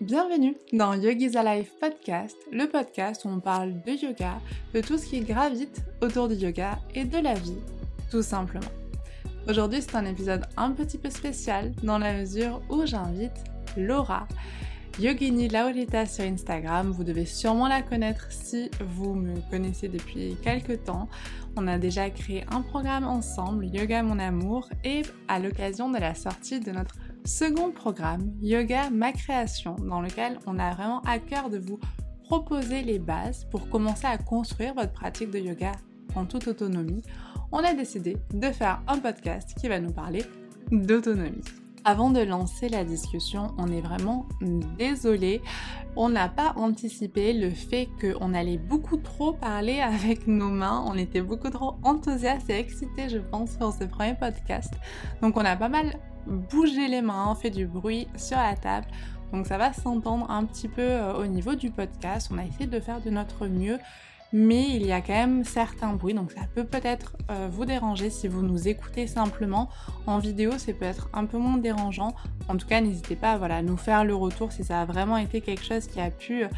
Bienvenue dans Yogi's Alive Podcast, le podcast où on parle de yoga, de tout ce qui gravite autour du yoga et de la vie, tout simplement. Aujourd'hui, c'est un épisode un petit peu spécial dans la mesure où j'invite Laura, Yogini Laurita sur Instagram. Vous devez sûrement la connaître si vous me connaissez depuis quelques temps. On a déjà créé un programme ensemble, Yoga Mon Amour, et à l'occasion de la sortie de notre second programme, Yoga Ma Création, dans lequel on a vraiment à cœur de vous proposer les bases pour commencer à construire votre pratique de yoga en toute autonomie, on a décidé de faire un podcast qui va nous parler d'autonomie. Avant de lancer la discussion, on est vraiment désolé. On n'a pas anticipé le fait qu'on allait beaucoup trop parler avec nos mains. On était beaucoup trop enthousiastes et excités, je pense, pour ce premier podcast. Donc on a pas mal bougé les mains, fait du bruit sur la table. Donc ça va s'entendre un petit peu euh, au niveau du podcast. On a essayé de faire de notre mieux mais il y a quand même certains bruits, donc ça peut peut-être euh, vous déranger si vous nous écoutez simplement. En vidéo, c'est peut-être un peu moins dérangeant. En tout cas, n'hésitez pas à voilà, nous faire le retour si ça a vraiment été quelque chose qui a pu euh,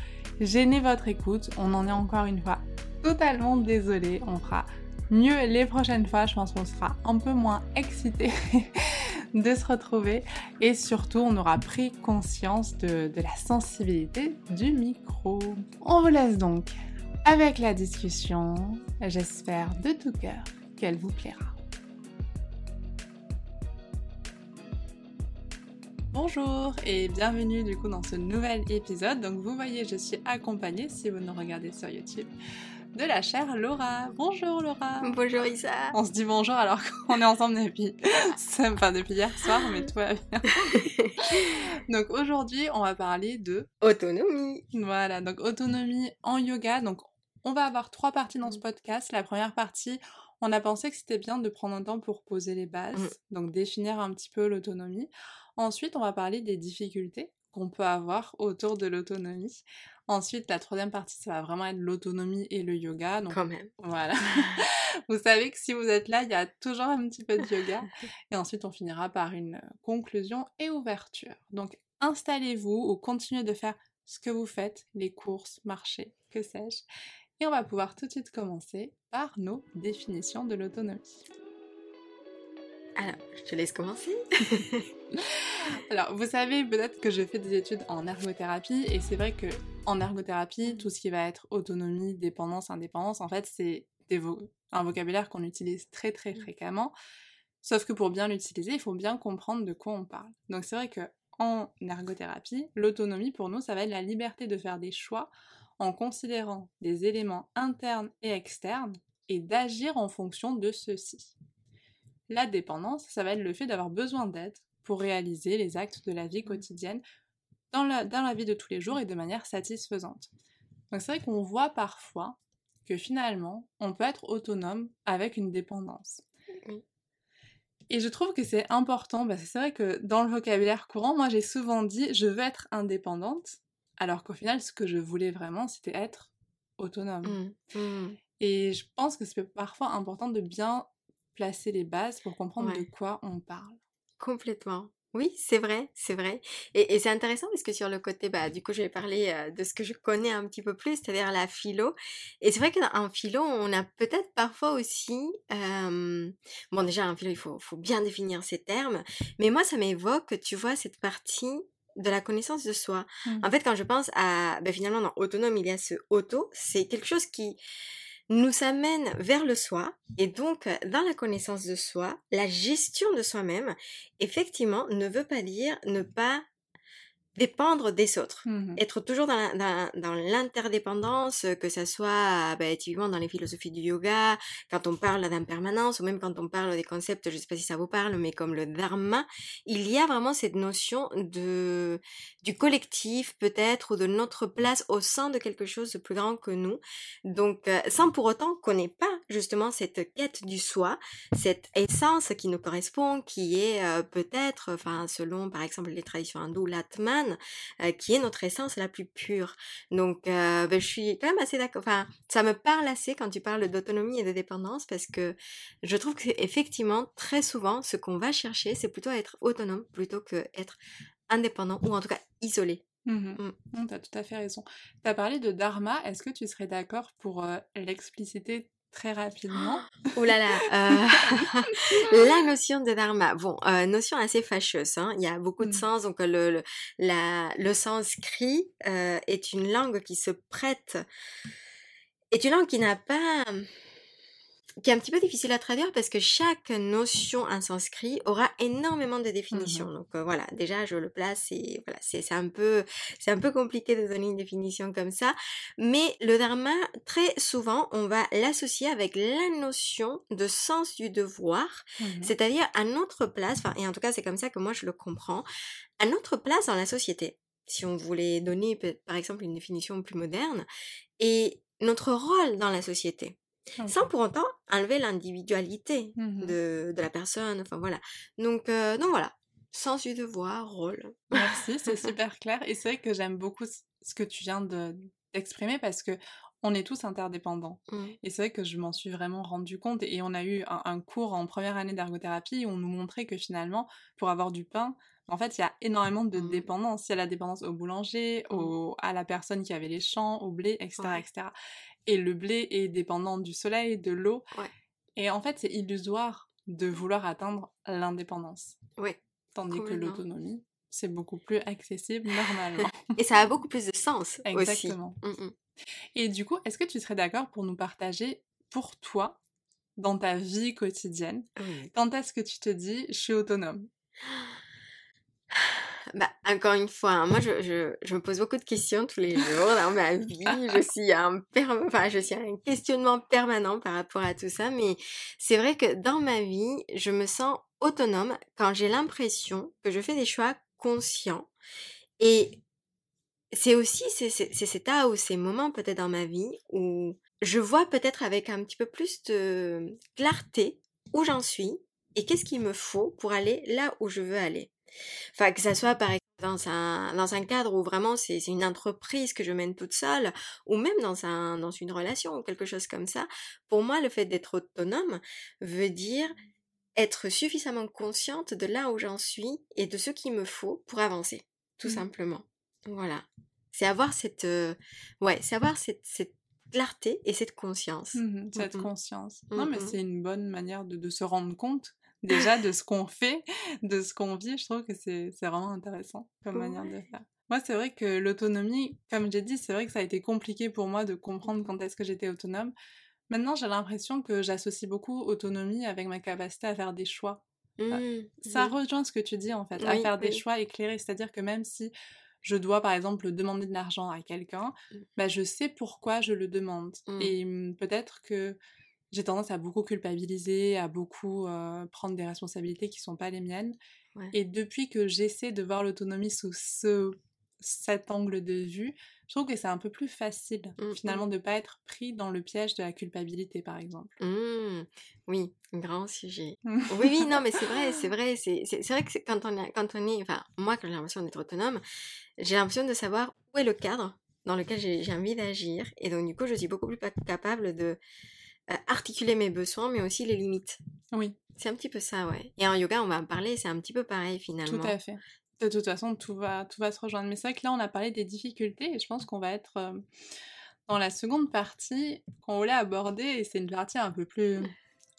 gêner votre écoute. On en est encore une fois totalement désolé. On fera mieux les prochaines fois. Je pense qu'on sera un peu moins excité de se retrouver et surtout on aura pris conscience de la sensibilité du micro. On vous laisse donc avec la discussion. J'espère de tout cœur qu'elle vous plaira. Bonjour et bienvenue du coup dans ce nouvel épisode. Donc vous voyez, je suis accompagnée, si vous nous regardez sur YouTube, de la chère Laura. Bonjour Laura. Bonjour Isa. On se dit bonjour alors qu'on est ensemble depuis, enfin depuis hier soir, mais tout va bien. donc aujourd'hui, on va parler de autonomie. Voilà, donc autonomie en yoga. Donc on va avoir trois parties dans ce mmh. podcast. La première partie, on a pensé que c'était bien de prendre un temps pour poser les bases, mmh. donc définir un petit peu l'autonomie. Ensuite, on va parler des difficultés qu'on peut avoir autour de l'autonomie. Ensuite, la troisième partie, ça va vraiment être l'autonomie et le yoga. Donc, Quand même. Voilà. vous savez que si vous êtes là, il y a toujours un petit peu de yoga. Et ensuite, on finira par une conclusion et ouverture. Donc, installez-vous ou continuez de faire ce que vous faites, les courses, marcher, que sais-je. Et on va pouvoir tout de suite commencer par nos définitions de l'autonomie. Alors, je te laisse commencer. Alors, vous savez peut-être que je fais des études en ergothérapie et c'est vrai que en ergothérapie, tout ce qui va être autonomie, dépendance, indépendance, en fait, c'est un vocabulaire qu'on utilise très très mmh. fréquemment. Sauf que pour bien l'utiliser, il faut bien comprendre de quoi on parle. Donc c'est vrai que en ergothérapie, l'autonomie pour nous, ça va être la liberté de faire des choix en considérant des éléments internes et externes et d'agir en fonction de ceux-ci. La dépendance, ça va être le fait d'avoir besoin d'aide pour réaliser les actes de la vie quotidienne dans la, dans la vie de tous les jours et de manière satisfaisante. Donc c'est vrai qu'on voit parfois que finalement, on peut être autonome avec une dépendance. Et je trouve que c'est important, parce que c'est vrai que dans le vocabulaire courant, moi j'ai souvent dit je veux être indépendante, alors qu'au final, ce que je voulais vraiment, c'était être autonome. Mmh. Mmh. Et je pense que c'est parfois important de bien placer les bases pour comprendre de quoi on parle. Complètement. Oui, c'est vrai, c'est vrai. Et, c'est intéressant parce que sur le côté, bah, du coup, je vais parler euh, de ce que je connais un petit peu plus, c'est-à-dire la philo. Et c'est vrai qu'en philo, on a peut-être parfois aussi... bon, déjà, en philo, il faut, faut bien définir ces termes. Mais moi, ça m'évoque, tu vois, cette partie de la connaissance de soi. Mmh. En fait, quand je pense à, ben, finalement, dans autonome, il y a ce auto, c'est quelque chose qui nous amène vers le soi. Et donc, dans la connaissance de soi, la gestion de soi-même, effectivement, ne veut pas dire ne pas dépendre des autres, mmh être toujours dans, dans, l'interdépendance, que ça soit bah, typiquement dans les philosophies du yoga, quand on parle d'impermanence, ou même quand on parle des concepts, je sais pas si ça vous parle, mais comme le dharma, il y a vraiment cette notion de du collectif peut-être, ou de notre place au sein de quelque chose de plus grand que nous. Donc, euh, sans pour autant qu'on n'ait pas justement cette quête du soi, cette essence qui nous correspond, qui est euh, peut-être, enfin selon par exemple les traditions hindoues, l'atman, euh, qui est notre essence la plus pure. Donc, euh, ben, je suis quand même assez d'accord. Enfin, ça me parle assez quand tu parles d'autonomie et de dépendance parce que je trouve que effectivement, très souvent, ce qu'on va chercher, c'est plutôt être autonome plutôt que être indépendant ou en tout cas isolé Mmh mmh, tu as tout à fait raison. Tu as parlé de dharma, est-ce que tu serais d'accord pour euh, l'expliciter très rapidement Oh là là euh, La notion de dharma, bon, euh, notion assez fâcheuse, hein. il y a beaucoup de Mmh. sens, donc le, le, la- le sanskrit est une langue qui se prête, est une langue qui n'a pas qui est un petit peu difficile à traduire parce que chaque notion en sanskrit aura énormément de définitions. Mhm. Donc euh, voilà, déjà je le place et voilà, c'est un peu c'est un peu compliqué de donner une définition comme ça, mais le dharma très souvent on va l'associer avec la notion de sens du devoir, Mhm. c'est-à-dire à notre place, enfin et en tout cas c'est comme ça que moi je le comprends, à notre place dans la société. Si on voulait donner par exemple une définition plus moderne et notre rôle dans la société Sans pour autant enlever l'individualité Mhm. de, de la personne. Enfin voilà. Donc, euh, donc voilà, sens du devoir, rôle. Merci, c'est super clair. Et c'est vrai que j'aime beaucoup ce que tu viens de- d'exprimer parce que on est tous interdépendants. Mm. Et c'est vrai que je m'en suis vraiment rendu compte. Et on a eu un, un cours en première année d'ergothérapie où on nous montrait que finalement, pour avoir du pain, en fait, il y a énormément de Mm. dépendance. Il y a la dépendance au boulanger, Mm. au- à la personne qui avait les champs, au blé, etc., Ouais. etc. Et le blé est dépendant du soleil, de l'eau. Ouais. Et en fait, c'est illusoire de vouloir atteindre l'indépendance. Ouais. Tandis que l'autonomie, c'est beaucoup plus accessible normalement. Et ça a beaucoup plus de sens aussi. Exactement. Mm, mm. Et du coup, est-ce que tu serais d'accord pour nous partager, pour toi, dans ta vie quotidienne, Oui. quand est-ce que tu te dis je suis autonome? Bah, encore une fois, hein, moi je, je, je me pose beaucoup de questions tous les jours dans ma vie. Je suis un enfin, je suis un questionnement permanent par rapport à tout ça. Mais c'est vrai que dans ma vie, je me sens autonome quand j'ai l'impression que je fais des choix conscients. Et c'est aussi c'est cet état ou ces moments peut-être dans ma vie où je vois peut-être avec un petit peu plus de clarté où j'en suis et qu'est-ce qu'il me faut pour aller là où je veux aller. Enfin, que ça soit par exemple dans un, dans un cadre où vraiment c'est une entreprise que je mène toute seule, ou même dans, un, dans une relation ou quelque chose comme ça, pour moi, le fait d'être autonome veut dire être suffisamment consciente de là où j'en suis et de ce qu'il me faut pour avancer, tout Mhm. simplement. Voilà. C'est avoir cette, euh, ouais, c'est avoir cette, cette clarté et cette conscience. Mhm, Cette Mhm. conscience. Non, mais c'est une bonne manière de, de se rendre compte déjà de ce qu'on fait, de ce qu'on vit. Je trouve que c'est vraiment intéressant comme manière de faire. Moi, c'est vrai que l'autonomie, comme j'ai dit, c'est vrai que ça a été compliqué pour moi de comprendre quand est-ce que j'étais autonome. Maintenant, j'ai l'impression que j'associe beaucoup autonomie avec ma capacité à faire des choix. Mhm, Ça rejoint ce que tu dis en fait, à Oui, faire des choix éclairés. C'est-à-dire que même si je dois par exemple demander de l'argent à quelqu'un, Mm. bah, je sais pourquoi je le demande. Mm. Et peut-être que j'ai tendance à beaucoup culpabiliser, à beaucoup euh, prendre des responsabilités qui sont pas les miennes. Ouais. Et depuis que j'essaie de voir l'autonomie sous ce, cet angle de vue, je trouve que c'est un peu plus facile Mm, finalement de pas être pris dans le piège de la culpabilité par exemple. Mmh, oui, grand sujet. Oui, oui, non, mais c'est vrai, c'est vrai, c'est c'est- c'est vrai que c'est- quand on, est, quand on est, enfin, moi, quand j'ai l'impression d'être autonome, j'ai l'impression de savoir où est le cadre dans lequel j'ai j'ai envie d'agir, et donc du coup, je suis beaucoup plus pa- capable de articuler mes besoins, mais aussi les limites. Oui, C'est un petit peu ça, ouais. Et en yoga, on va en parler, c'est un petit peu pareil tout finalement. à fait. De toute façon, tout va, tout va se rejoindre. Mais c'est vrai que là, on a parlé des difficultés et je pense qu'on va être euh, dans la seconde partie qu'on voulait aborder et c'est une partie un peu plus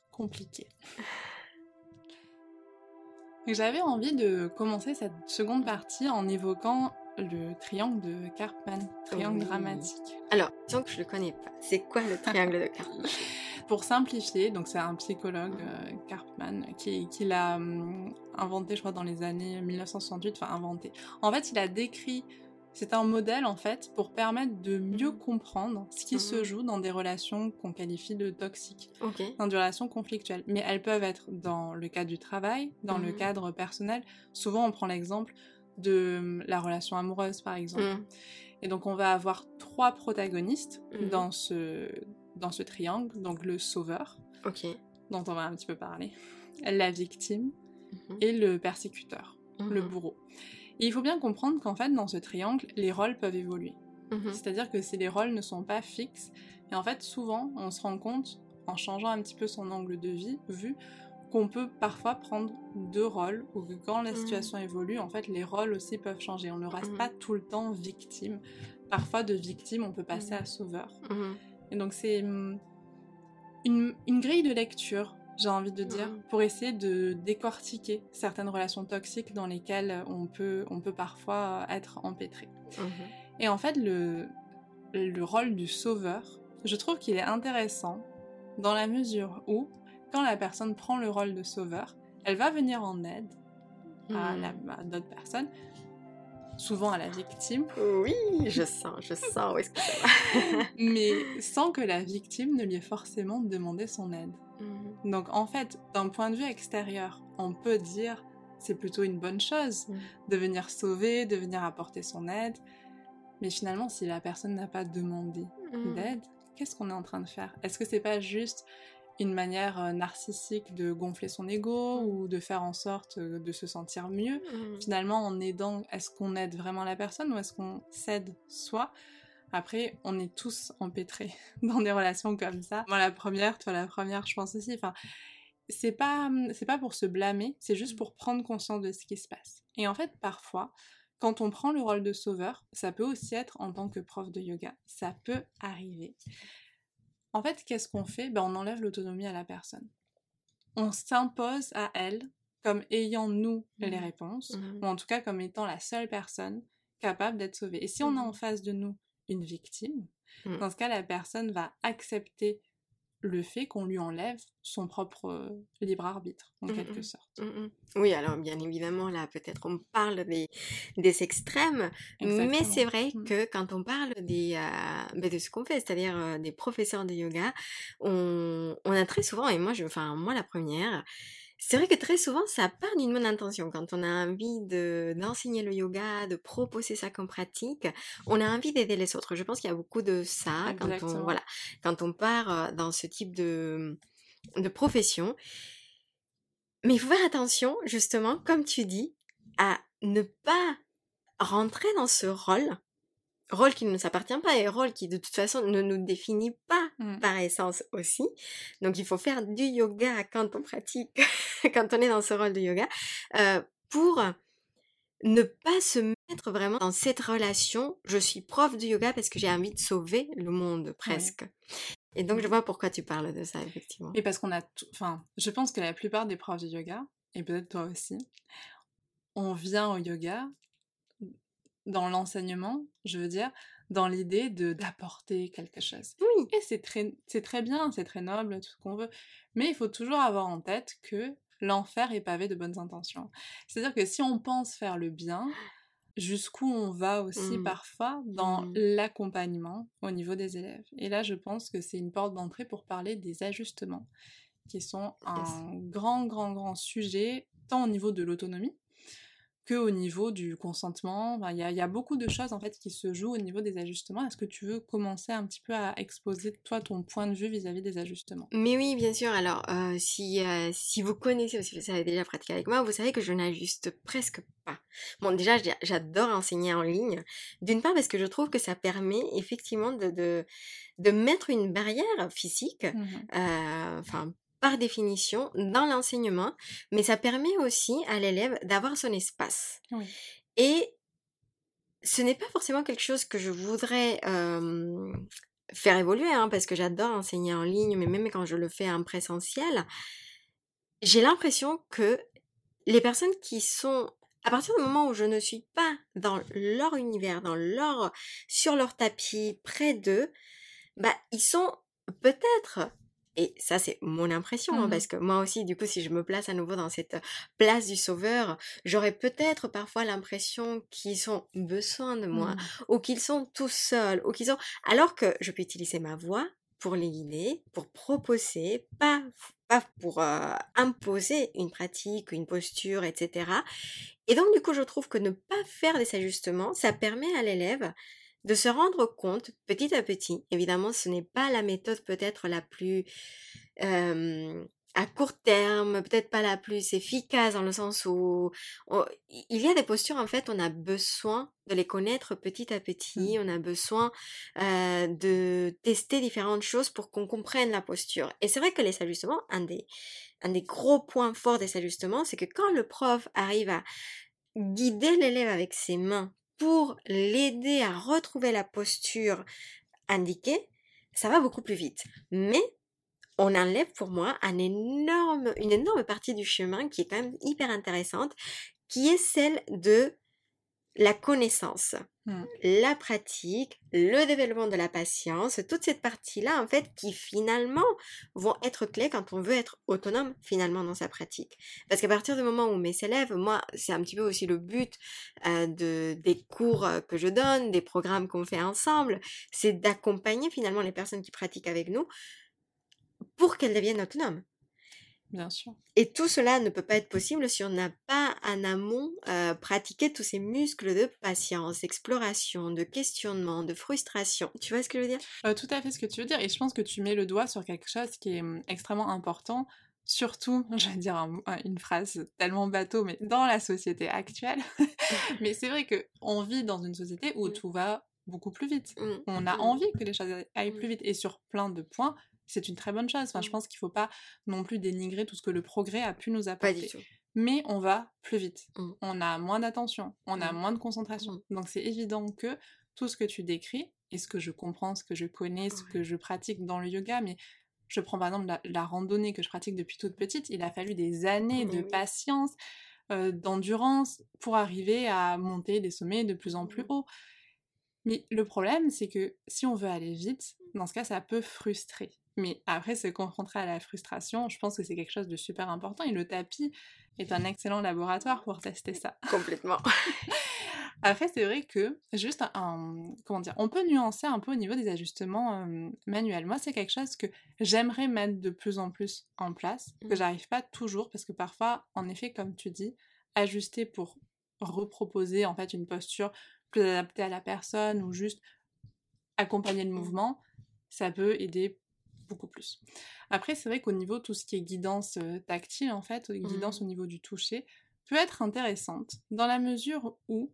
compliquée. J'avais envie de commencer cette seconde partie en évoquant le triangle de Karpman, triangle Oui. dramatique. Alors, disons que je le connais pas. C'est quoi le triangle de Karpman? Pour simplifier, donc c'est un psychologue, euh, Karpman, qui, qui l'a hum, inventé, je crois, dans les années 1968, enfin inventé. En fait, il a décrit, c'est un modèle, en fait, pour permettre de mieux comprendre ce qui se Mhm. joue dans des relations qu'on qualifie de toxiques, dans des relations conflictuelles. Mais elles peuvent être dans le cadre du travail, dans le Mhm. cadre personnel. Souvent, on prend l'exemple de hum, la relation amoureuse, par exemple. Mm. Et donc on va avoir trois protagonistes Mhm. dans, ce, dans ce triangle. Donc le sauveur, dont on va un petit peu parler, la victime Mhm. et le persécuteur, le Mhm. bourreau. Et il faut bien comprendre qu'en fait dans ce triangle, les rôles peuvent évoluer. C'est-à-dire que si les rôles ne sont pas fixes, et en fait souvent on se rend compte, en changeant un petit peu son angle de vie, vue, qu'on peut parfois prendre deux rôles, ou que quand la Mmh. situation évolue, en fait, les rôles aussi peuvent changer. On ne reste Mmh. pas tout le temps victime. Parfois, de victime, on peut passer Mmh. à sauveur. Et donc, c'est une, une grille de lecture, j'ai envie de dire, pour essayer de décortiquer certaines relations toxiques dans lesquelles on peut, on peut parfois être empêtré. Mhm. Et en fait, le, le rôle du sauveur, je trouve qu'il est intéressant dans la mesure où, quand la personne prend le rôle de sauveur, elle va venir en aide à, à d'autres personnes, souvent à la victime, Oui, je sens, je sens où est-ce que ça va. mais sans que la victime ne lui ait forcément demandé son aide. Mhm. Donc en fait, d'un point de vue extérieur, on peut dire c'est plutôt une bonne chose Mhm. de venir sauver, de venir apporter son aide. Mais finalement, si la personne n'a pas demandé d'aide, qu'est-ce qu'on est en train de faire? Est-ce que c'est pas juste une manière euh, narcissique de gonfler son ego ou de faire en sorte euh, de se sentir mieux Mhm. Finalement, en aidant, est-ce qu'on aide vraiment la personne ou est-ce qu'on s'aide soi? Après, on est tous empêtrés dans des relations comme ça. Moi, la première, toi, la première, je pense aussi. Enfin, c'est pas, c'est pas pour se blâmer, c'est juste pour prendre conscience de ce qui se passe. Et en fait, parfois, quand on prend le rôle de sauveur, ça peut aussi être en tant que prof de yoga. Ça peut arriver. En fait, qu'est-ce qu'on fait? Ben, On enlève l'autonomie à la personne. On s'impose à elle comme ayant nous les Mhm. réponses, Mhm. ou en tout cas comme étant la seule personne capable d'être sauvée. Et si on a en Mhm. face de nous une victime, dans ce cas, la personne va accepter le fait qu'on lui enlève son propre euh, libre arbitre, en Mhm. quelque sorte. Mhm. Oui, alors bien évidemment, là, peut-être on parle des, des extrêmes, mais c'est vrai que quand on parle des, euh, ben, de ce qu'on fait, c'est-à-dire euh, des professeurs de yoga, on, on a très souvent, et moi, je, enfin, moi la première, c'est vrai que très souvent, ça part d'une bonne intention. Quand on a envie de, d'enseigner le yoga, de proposer ça comme pratique, on a envie d'aider les autres. Je pense qu'il y a beaucoup de ça quand on, voilà, quand on part euh, dans ce type de, de profession. Mais il faut faire attention, justement, comme tu dis, à ne pas rentrer dans ce rôle, rôle qui ne nous appartient pas et rôle qui de toute façon ne nous définit pas Mm. par essence aussi. Donc il faut faire du yoga quand on pratique, quand on est dans ce rôle de yoga, euh, pour ne pas se mettre vraiment dans cette relation, je suis prof de yoga parce que j'ai envie de sauver le monde presque. Et donc je vois pourquoi tu parles de ça, effectivement. Et parce qu'on a tout... Enfin, je pense que la plupart des profs de yoga, et peut-être toi aussi, on vient au yoga dans l'enseignement, je veux dire, dans l'idée de d'apporter quelque chose. Oui. Et c'est très, c'est très bien, c'est très noble, tout ce qu'on veut. Mais il faut toujours avoir en tête que l'enfer est pavé de bonnes intentions. C'est-à-dire que si on pense faire le bien, jusqu'où on va aussi Mm. parfois dans Mm. l'accompagnement au niveau des élèves. Et là, je pense que c'est une porte d'entrée pour parler des ajustements, qui sont un grand, grand, grand sujet, tant au niveau de l'autonomie que au niveau du consentement. Enfin, Il y, a, y a beaucoup de choses en fait qui se jouent au niveau des ajustements. Est-ce que tu veux commencer un petit peu à exposer toi ton point de vue vis-à-vis des ajustements? Mais oui, bien sûr. Alors, euh, si, euh, si vous connaissez aussi, vous avez déjà pratiqué avec moi, vous savez que je n'ajuste presque pas. Bon, déjà, j'a- j'adore enseigner en ligne. D'une part, parce que je trouve que ça permet effectivement de, de, de mettre une barrière physique, Mhm. euh, enfin, par définition, dans l'enseignement, mais ça permet aussi à l'élève d'avoir son espace. Oui. Et ce n'est pas forcément quelque chose que je voudrais euh, faire évoluer, hein, parce que j'adore enseigner en ligne, mais même quand je le fais en présentiel, j'ai l'impression que les personnes qui sont à partir du moment où je ne suis pas dans leur univers, dans leur, sur leur tapis, près d'eux, bah, ils sont peut-être, et ça c'est mon impression, hein, Mhm. parce que moi aussi, du coup, si je me place à nouveau dans cette place du sauveur, j'aurais peut-être parfois l'impression qu'ils ont besoin de moi, Mhm. ou qu'ils sont tout seuls, ou qu'ils sont... Alors que je peux utiliser ma voix pour les guider, pour proposer, pas, pas pour euh, imposer une pratique, une posture, etc. Et donc, du coup, je trouve que ne pas faire des ajustements, ça permet à l'élève de se rendre compte petit à petit. Évidemment, ce n'est pas la méthode peut-être la plus euh, à court terme, peut-être pas la plus efficace dans le sens où il y a des postures en fait, on a besoin de les connaître petit à petit, Mmh. on a besoin euh, de tester différentes choses pour qu'on comprenne la posture. Et c'est vrai que les ajustements, un des, un des gros points forts des ajustements, c'est que quand le prof arrive à guider l'élève avec ses mains pour l'aider à retrouver la posture indiquée, ça va beaucoup plus vite. Mais on enlève pour moi une énorme partie du chemin qui est quand même hyper intéressante, qui est celle de la connaissance, Mmh. la pratique, le développement de la patience, toute cette partie-là, en fait, qui finalement vont être clés quand on veut être autonome finalement dans sa pratique. Parce qu'à partir du moment où mes élèves, moi, c'est un petit peu aussi le but euh, de, des cours euh, que je donne, des programmes qu'on fait ensemble, c'est d'accompagner finalement les personnes qui pratiquent avec nous pour qu'elles deviennent autonomes. Bien sûr. Et tout cela ne peut pas être possible si on n'a pas en amont euh, pratiqué tous ces muscles de patience, d'exploration, de questionnement, de frustration. Tu vois ce que je veux dire? Euh, tout à fait ce que tu veux dire, et je pense que tu mets le doigt sur quelque chose qui est hum, extrêmement important, surtout, je vais dire un- un- une phrase tellement bateau, mais dans la société actuelle. mais c'est vrai que on vit dans une société où Mm. tout va beaucoup plus vite. Mm, On a envie que les choses aillent plus vite, et sur plein de points, c'est une très bonne chose. Enfin, je Mm. pense qu'il faut pas non plus dénigrer tout ce que le progrès a pu nous Pas apporter du tout. mais on va plus vite. Mm. On a moins d'attention, on a Mm. moins de concentration. Mm. Donc c'est évident que tout ce que tu décris, et ce que je comprends, ce que je connais, ce que je pratique dans le yoga, mais je prends par exemple la, la randonnée que je pratique depuis toute petite, il a fallu des années de patience, euh, d'endurance pour arriver à monter des sommets de plus en plus haut. Mais le problème, c'est que si on veut aller vite, dans ce cas, ça peut frustrer. Mais après, se confronter à la frustration, je pense que c'est quelque chose de super important. Et le tapis est un excellent laboratoire pour tester ça. Complètement. Après, c'est vrai que, juste un, comment dire, on peut nuancer un peu au niveau des ajustements euh, manuels. Moi, c'est quelque chose que j'aimerais mettre de plus en plus en place, que Mhm. j'arrive pas toujours, parce que parfois, en effet, comme tu dis, ajuster pour reproposer en fait une posture plus adaptée à la personne ou juste accompagner le Mhm. mouvement, ça peut aider beaucoup plus. Après, c'est vrai qu'au niveau tout ce qui est guidance euh, tactile, en fait, guidance Mhm. au niveau du toucher, peut être intéressante dans la mesure où,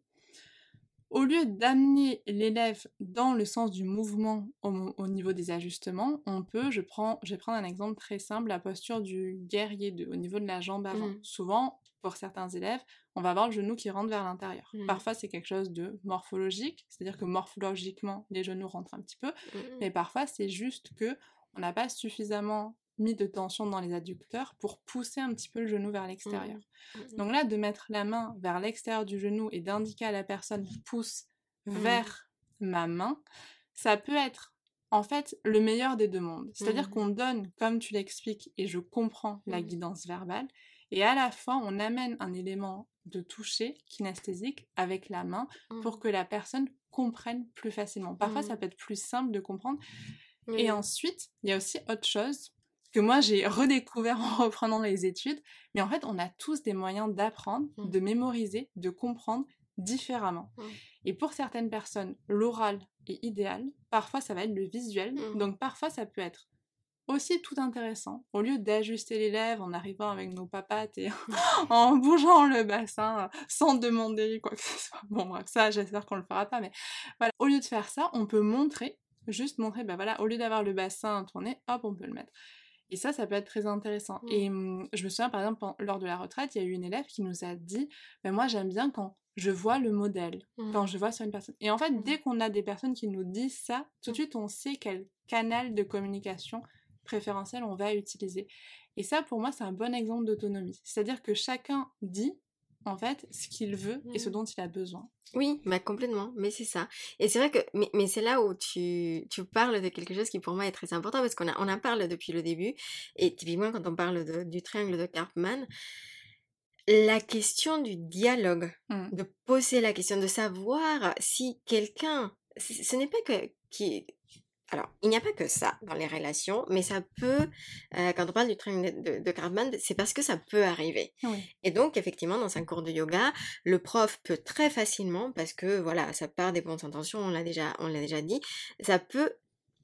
au lieu d'amener l'élève dans le sens du mouvement au, niveau des ajustements, on peut, je, prends, je vais prendre un exemple très simple, la posture du guerrier de- au niveau de la jambe avant. Mhm. Souvent, pour certains élèves, on va avoir le genou qui rentre vers l'intérieur. Mhm. Parfois, c'est quelque chose de morphologique, c'est-à-dire que morphologiquement, les genoux rentrent un petit peu, mais parfois, c'est juste que on n'a pas suffisamment mis de tension dans les adducteurs pour pousser un petit peu le genou vers l'extérieur. mm, Donc là, de mettre la main vers l'extérieur du genou et d'indiquer à la personne pousse Mhm. vers ma main, ça peut être en fait le meilleur des deux mondes. C'est-à-dire qu'on donne, comme tu l'expliques, et je comprends la guidance verbale, et à la fois on amène un élément de toucher kinesthésique avec la main pour que la personne comprenne plus facilement. Parfois, ça peut être plus simple de comprendre. Et ensuite, il y a aussi autre chose que moi j'ai redécouvert en reprenant les études, mais en fait, on a tous des moyens d'apprendre, Mhm. de mémoriser, de comprendre différemment. Mhm. Et pour certaines personnes, l'oral est idéal, parfois ça va être le visuel, Mhm. donc parfois ça peut être aussi tout intéressant. Au lieu d'ajuster les lèvres en arrivant avec nos papates et en bougeant le bassin sans demander quoi que ce soit. Bon, bref, ça, j'espère qu'on le fera pas, mais voilà. Au lieu de faire ça, on peut montrer, juste montrer, bah voilà, au lieu d'avoir le bassin tourné, hop, on peut le mettre. Et ça, ça peut être très intéressant. Mm. Et hum, je me souviens, par exemple, lors de la retraite, il y a eu une élève qui nous a dit, bah, moi, j'aime bien quand je vois le modèle, quand je vois sur une personne. Et en fait, dès qu'on a des personnes qui nous disent ça, tout de suite, on sait quel canal de communication préférentiel on va utiliser. Et ça, pour moi, c'est un bon exemple d'autonomie. C'est-à-dire que chacun dit, en fait, ce qu'il veut et ce Mhm. dont il a besoin. Oui, bah complètement, mais c'est ça. Et c'est vrai que, mais, mais c'est là où tu, tu parles de quelque chose qui pour moi est très important parce qu'on a, on en parle depuis le début. Et typiquement, quand on parle de- du triangle de Karpman, la question du dialogue, Mm. de poser la question, de savoir si quelqu'un, ce ce n'est pas que, qui, alors, il n'y a pas que ça dans les relations, mais ça peut, euh, quand on parle du triangle de, de Karpman, c'est parce que ça peut arriver. Oui. Et donc, effectivement, dans un cours de yoga, le prof peut très facilement, parce que voilà, ça part des bonnes intentions, on l'a déjà, on l'a déjà dit, ça peut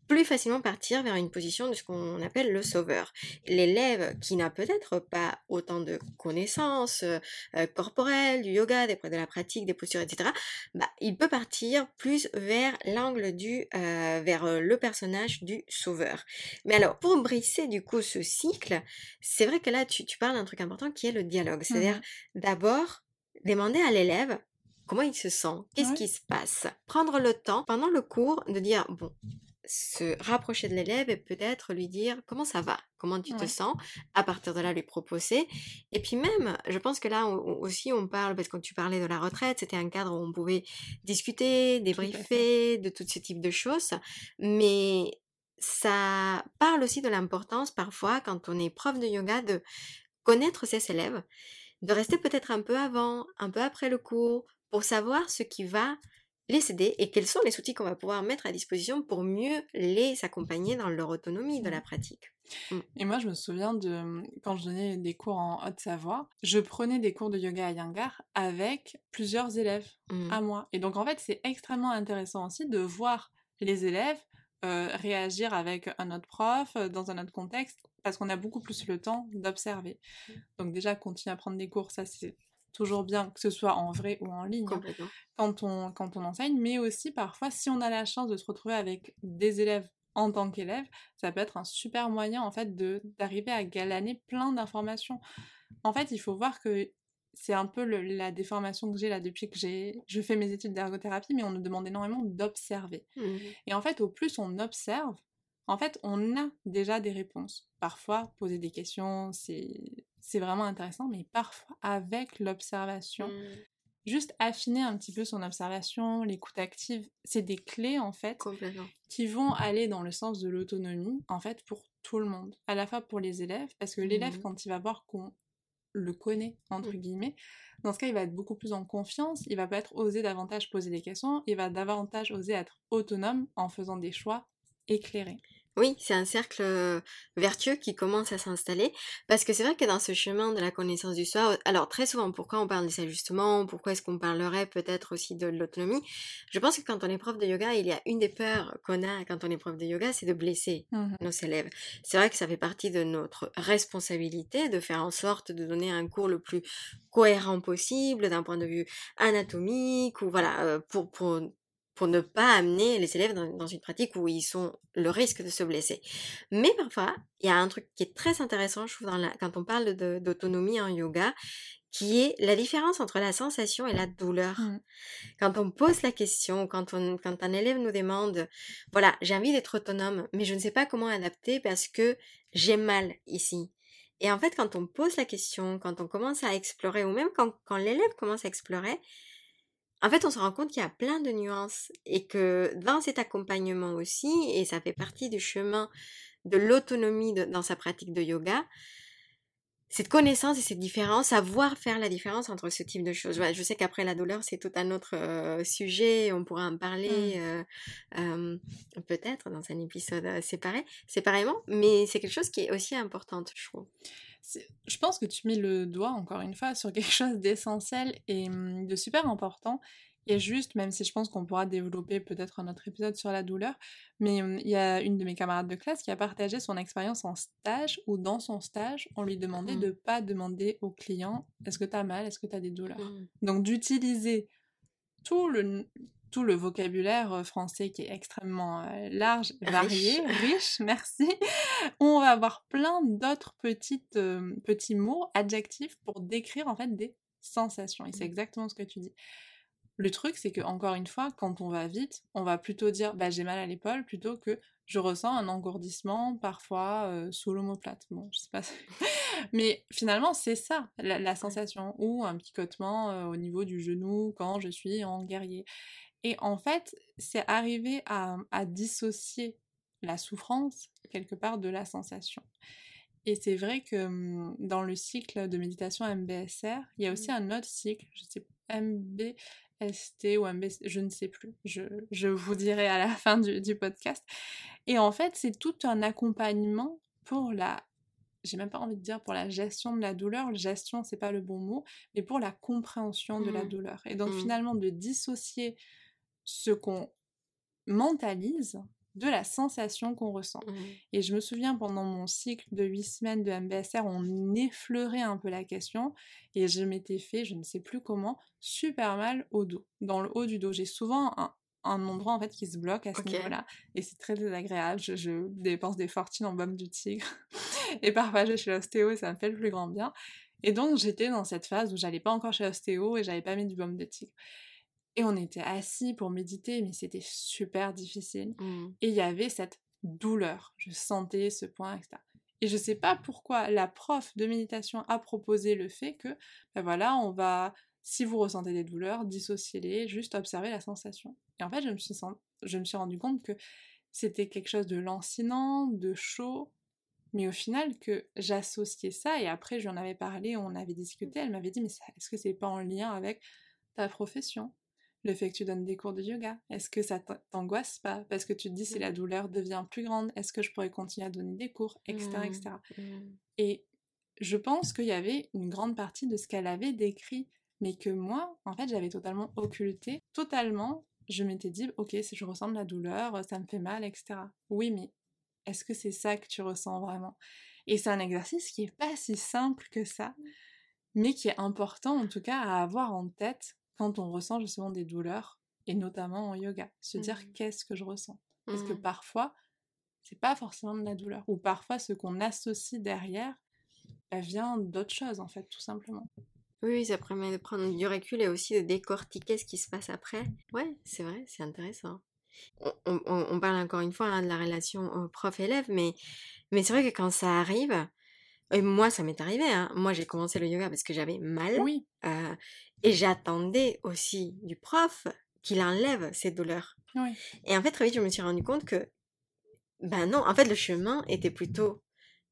plus facilement partir vers une position de ce qu'on appelle le sauveur. L'élève qui n'a peut-être pas autant de connaissances euh, euh, corporelles, du yoga, des, de la pratique, des postures, etc., bah, il peut partir plus vers l'angle du, euh, vers le personnage du sauveur. Mais alors, pour briser du coup ce cycle, c'est vrai que là, tu, tu parles d'un truc important qui est le dialogue. C'est-à-dire, mmh d'abord, demander à l'élève comment il se sent, qu'est-ce qui se passe? Prendre le temps pendant le cours de dire, bon, se rapprocher de l'élève et peut-être lui dire comment ça va, comment tu te sens, à partir de là lui proposer. Et puis même, je pense que là aussi on parle, parce que quand tu parlais de la retraite, c'était un cadre où on pouvait discuter, débriefer, de tout ce type de choses, mais ça parle aussi de l'importance parfois quand on est prof de yoga de connaître ses élèves, de rester peut-être un peu avant, un peu après le cours, pour savoir ce qui va les aider et quels sont les outils qu'on va pouvoir mettre à disposition pour mieux les accompagner dans leur autonomie de la mmh. pratique? Mmh. Et moi, je me souviens de mmh, quand je donnais des cours en Haute-Savoie, je prenais des cours de yoga à Yangar avec plusieurs élèves à moi. Et donc, en fait, c'est extrêmement intéressant aussi de voir les élèves euh, réagir avec un autre prof euh, dans un autre contexte parce qu'on a beaucoup plus le temps d'observer. Donc déjà, continuer à prendre des cours, ça c'est toujours bien que ce soit en vrai ou en ligne quand on, quand on enseigne, mais aussi parfois si on a la chance de se retrouver avec des élèves en tant qu'élève, ça peut être un super moyen en fait de d'arriver à galaner plein d'informations. En fait, il faut voir que c'est un peu la déformation que j'ai là depuis que j'ai je fais mes études d'ergothérapie, mais on nous demande énormément d'observer. Mmh Et en fait, au plus on observe, en fait, on a déjà des réponses. Parfois, poser des questions, c'est vraiment intéressant, mais parfois, avec l'observation, mmh. juste affiner un petit peu son observation, l'écoute active, c'est des clés, en fait, qui vont aller dans le sens de l'autonomie, en fait, pour tout le monde. À la fois pour les élèves, parce que l'élève, mmh. quand il va voir qu'on le connaît, entre mmh. guillemets, dans ce cas, il va être beaucoup plus en confiance, il va peut-être oser davantage poser des questions, il va davantage oser être autonome en faisant des choix éclairés. Oui, c'est un cercle vertueux qui commence à s'installer parce que c'est vrai que dans ce chemin de la connaissance du soi, alors très souvent, pourquoi on parle des ajustements, pourquoi est-ce qu'on parlerait peut-être aussi de l'autonomie? Je pense que quand on est prof de yoga, il y a une des peurs qu'on a quand on est prof de yoga, c'est de blesser mmh nos élèves. C'est vrai que ça fait partie de notre responsabilité de faire en sorte de donner un cours le plus cohérent possible d'un point de vue anatomique ou voilà, pour, pour pour ne pas amener les élèves dans, une pratique où ils sont le risque de se blesser. Mais parfois, il y a un truc qui est très intéressant, je trouve, dans quand on parle d'autonomie en yoga, qui est la différence entre la sensation et la douleur. Mmh. Quand on pose la question, quand, on, quand un élève nous demande, voilà, j'ai envie d'être autonome, mais je ne sais pas comment adapter parce que j'ai mal ici. Et en fait, quand on pose la question, quand on commence à explorer, ou même quand, quand l'élève commence à explorer, en fait, on se rend compte qu'il y a plein de nuances et que dans cet accompagnement aussi, et ça fait partie du chemin de l'autonomie dans sa pratique de yoga, cette connaissance et cette différence, savoir faire la différence entre ce type de choses. je sais qu'après la douleur, c'est tout un autre euh, sujet, on pourra en parler mmh. euh, peut-être dans un épisode euh, séparé, séparément, mais c'est quelque chose qui est aussi important, je trouve. Je pense que tu mets le doigt, encore une fois, sur quelque chose d'essentiel et mmh, de super important. Et juste, même si je pense qu'on pourra développer peut-être un autre épisode sur la douleur, mais mmh, il y a une de mes camarades de classe qui a partagé son expérience en stage, où dans son stage, on lui demandait de mmh. de pas demander au client est-ce que tu as mal, est-ce que tu as des douleurs? Donc d'utiliser tout le, tout le vocabulaire français qui est extrêmement large, varié, riche. merci. On va avoir plein d'autres petites petits mots, adjectifs pour décrire en fait des sensations. Et c'est mmh. exactement ce que tu dis. Le truc, c'est que encore une fois, quand on va vite, on va plutôt dire bah, j'ai mal à l'épaule plutôt que je ressens un engourdissement parfois sous l'omoplate. Bon, je sais pas. Mais finalement, c'est ça la, sensation ou un picotement au niveau du genou quand je suis en guerrier. Et en fait, c'est arriver à, dissocier la souffrance quelque part de la sensation. Et c'est vrai que mmh, dans le cycle de méditation MBSR, il y a aussi mmh. un autre cycle, je sais MBST ou MBST, je ne sais plus, je, vous dirai à la fin du, du podcast. Et en fait, c'est tout un accompagnement pour la j'ai même pas envie de dire pour la gestion de la douleur, gestion c'est pas le bon mot, mais pour la compréhension de la mmh. douleur. Et donc finalement de dissocier ce qu'on mentalise de la sensation qu'on ressent. Mmh. Et je me souviens pendant mon cycle de 8 semaines de MBSR, on effleurait un peu la question et je m'étais fait, je ne sais plus comment, super mal au dos, dans le haut du dos. J'ai souvent un, un endroit en fait qui se bloque à ce niveau-là et c'est très désagréable. Je, je dépense des fortunes en baume du tigre et parfois je vais chez l'ostéo et ça me fait le plus grand bien. Et donc j'étais dans cette phase où j'allais pas encore chez l'ostéo et j'avais pas mis du baume de tigre. Et on était assis pour méditer, mais c'était super difficile. Mmh. Et il y avait cette douleur. Je sentais ce point, etc. Et je sais pas pourquoi la prof de méditation a proposé le fait que, ben voilà, on va, si vous ressentez des douleurs, dissociez-les, juste observer la sensation. Et en fait, je me suis, sent- je me suis rendu compte que c'était quelque chose de lancinant, de chaud, mais au final que j'associais ça, et après je lui en avais parlé, on avait discuté, elle m'avait dit, mais est-ce que c'est pas en lien avec ta profession? Le fait que tu donnes des cours de yoga Est-ce que ça t'an- t'angoisse pas? Parce que tu te dis si la douleur devient plus grande, est-ce que je pourrais continuer à donner des cours, etc. Mmh. etc. Mmh. Et je pense qu'il y avait une grande partie de ce qu'elle avait décrit, mais que moi, en fait, j'avais totalement occulté. Totalement, je m'étais dit, ok, si je ressens de la douleur, ça me fait mal, etc. Oui, mais est-ce que c'est ça que tu ressens vraiment? Et c'est un exercice qui est pas si simple que ça, mais qui est important en tout cas à avoir en tête quand on ressent justement des douleurs, et notamment en yoga. Se dire Mhm. qu'est-ce que je ressens? Parce que Mmh. parfois, c'est pas forcément de la douleur, ou parfois ce qu'on associe derrière bah, vient d'autre chose en fait, tout simplement. Oui, ça permet de prendre du recul et aussi de décortiquer ce qui se passe après. Ouais, c'est vrai, c'est intéressant. On, on- on- on parle encore une fois hein, de la relation prof-élève, mais, mais c'est vrai que quand ça arrive, et moi ça m'est arrivé, hein, moi j'ai commencé le yoga parce que j'avais mal, Oui, euh, et j'attendais aussi du prof qu'il enlève ces douleurs. oui. Et en fait, très vite, je me suis rendu compte que, ben non, en fait, le chemin était plutôt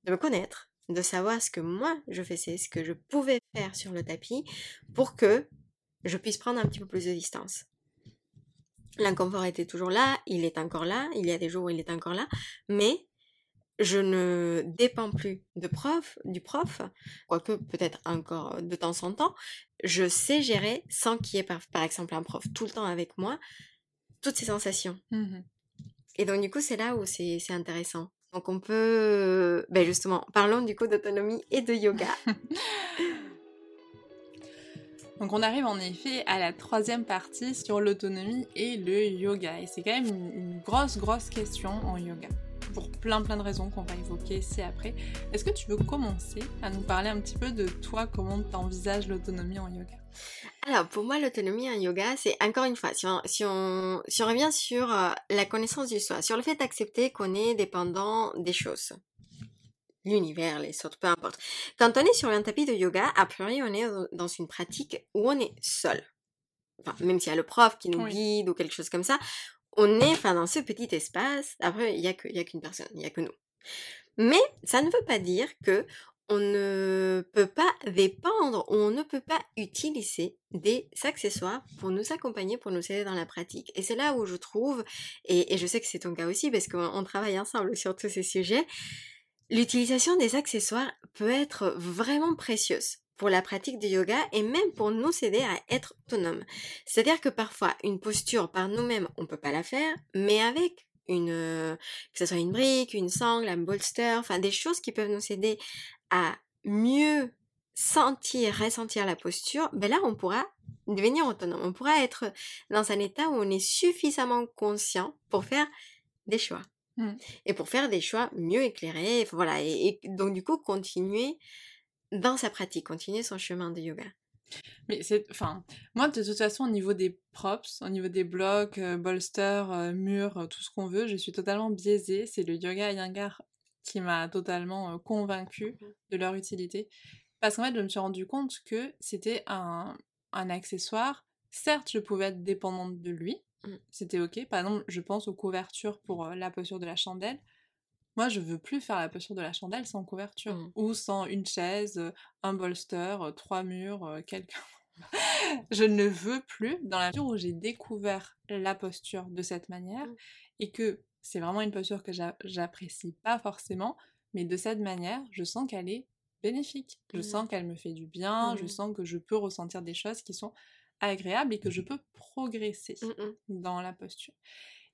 de me connaître, de savoir ce que moi je faisais, ce que je pouvais faire sur le tapis pour que je puisse prendre un petit peu plus de distance. L'inconfort était toujours là, il est encore là, il y a des jours où il est encore là, mais je ne dépends plus de prof, du prof, quoique peut-être encore de temps en temps, je sais gérer sans qu'il y ait par, par exemple un prof tout le temps avec moi, toutes ces sensations. Mhm. Et donc, du coup, c'est là où c'est c'est intéressant. Donc, on peut. Ben justement, parlons du coup d'autonomie et de yoga. Donc on arrive en effet à la troisième partie sur l'autonomie et le yoga. Et c'est quand même une, une grosse, grosse question en yoga. Pour plein, plein de raisons qu'on va évoquer ci-après. Est-ce que tu veux commencer à nous parler un petit peu de toi, comment tu envisages l'autonomie en yoga? Alors, pour moi, l'autonomie en yoga, c'est encore une fois, si on, si on, si on revient sur euh, la connaissance du soi, sur le fait d'accepter qu'on est dépendant des choses. L'univers, les autres, peu importe. Quand on est sur un tapis de yoga, a priori, on est dans une pratique où on est seul. Enfin, même s'il y a le prof qui nous Oui. guide ou quelque chose comme ça, on est enfin, dans ce petit espace. Après, il n'y a y qu'une personne, il n'y a que nous. Mais ça ne veut pas dire que on ne peut pas dépendre on ne peut pas utiliser des accessoires pour nous accompagner, pour nous aider dans la pratique. Et c'est là où je trouve, et, et je sais que c'est ton cas aussi parce qu'on on travaille ensemble sur tous ces sujets, l'utilisation des accessoires peut être vraiment précieuse pour la pratique du yoga et même pour nous aider à être autonomes. C'est-à-dire que parfois, une posture par nous-mêmes, on peut pas la faire, mais avec une, euh, que ce soit une brique, une sangle, un bolster, enfin des choses qui peuvent nous aider à mieux sentir, ressentir la posture, ben là, on pourra devenir autonome. On pourra être dans un état où on est suffisamment conscient pour faire des choix. Mm. Et pour faire des choix mieux éclairés, voilà. Et, et donc, du coup, continuer dans sa pratique, continuer son chemin de yoga. Mais c'est, enfin, moi de toute façon au niveau des props, au niveau des blocs, euh, bolsters, euh, murs, euh, tout ce qu'on veut, je suis totalement biaisée. C'est le yoga Iyengar qui m'a totalement convaincue Mhm. de leur utilité. Parce qu'en fait, je me suis rendu compte que c'était un, un accessoire. Certes, je pouvais être dépendante de lui, Mm. c'était ok. Par exemple, je pense aux couvertures pour la posture de la chandelle. Moi, je veux plus faire la posture de la chandelle sans couverture Mm. ou sans une chaise, euh, un bolster, euh, trois murs, euh, quelqu'un. je ne veux plus dans la mesure où j'ai découvert la posture de cette manière Mm. et que c'est vraiment une posture que j'a- j'apprécie pas forcément, mais de cette manière, je sens qu'elle est bénéfique. Je Mm. sens qu'elle me fait du bien, je sens que je peux ressentir des choses qui sont agréables et que je peux progresser dans la posture.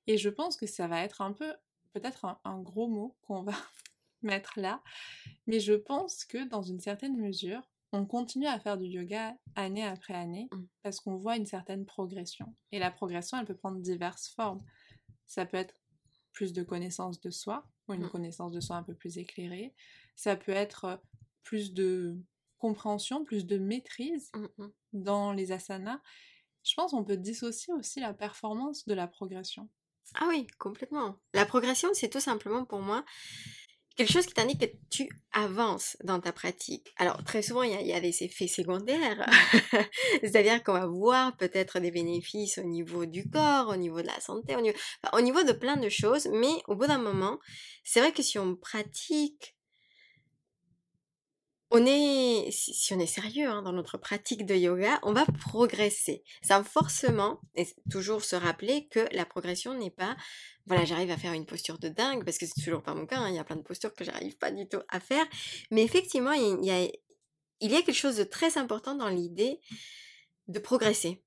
Et je pense que ça va être un peu, peut-être un, gros mot qu'on va mettre là, mais je pense que dans une certaine mesure, on continue à faire du yoga année après année mmh. parce qu'on voit une certaine progression. Et la progression, elle peut prendre diverses formes. Ça peut être plus de connaissance de soi, ou une mmh. connaissance de soi un peu plus éclairée. Ça peut être plus de compréhension, plus de maîtrise mmh, dans les asanas. Je pense qu'on peut dissocier aussi la performance de la progression. Ah oui, complètement. La progression, c'est tout simplement pour moi quelque chose qui t'indique que tu avances dans ta pratique. Alors très souvent, il y a, des effets secondaires, c'est-à-dire qu'on va voir peut-être des bénéfices au niveau du corps, au niveau de la santé, au niveau, au niveau de plein de choses, mais au bout d'un moment, c'est vrai que si on pratique on est, si on est sérieux hein, dans notre pratique de yoga, on va progresser. Sans forcément, et toujours se rappeler que la progression n'est pas, voilà, j'arrive à faire une posture de dingue, parce que c'est toujours pas mon cas, hein, il y a plein de postures que j'arrive pas du tout à faire. Mais effectivement, il y a, il y a quelque chose de très important dans l'idée de progresser.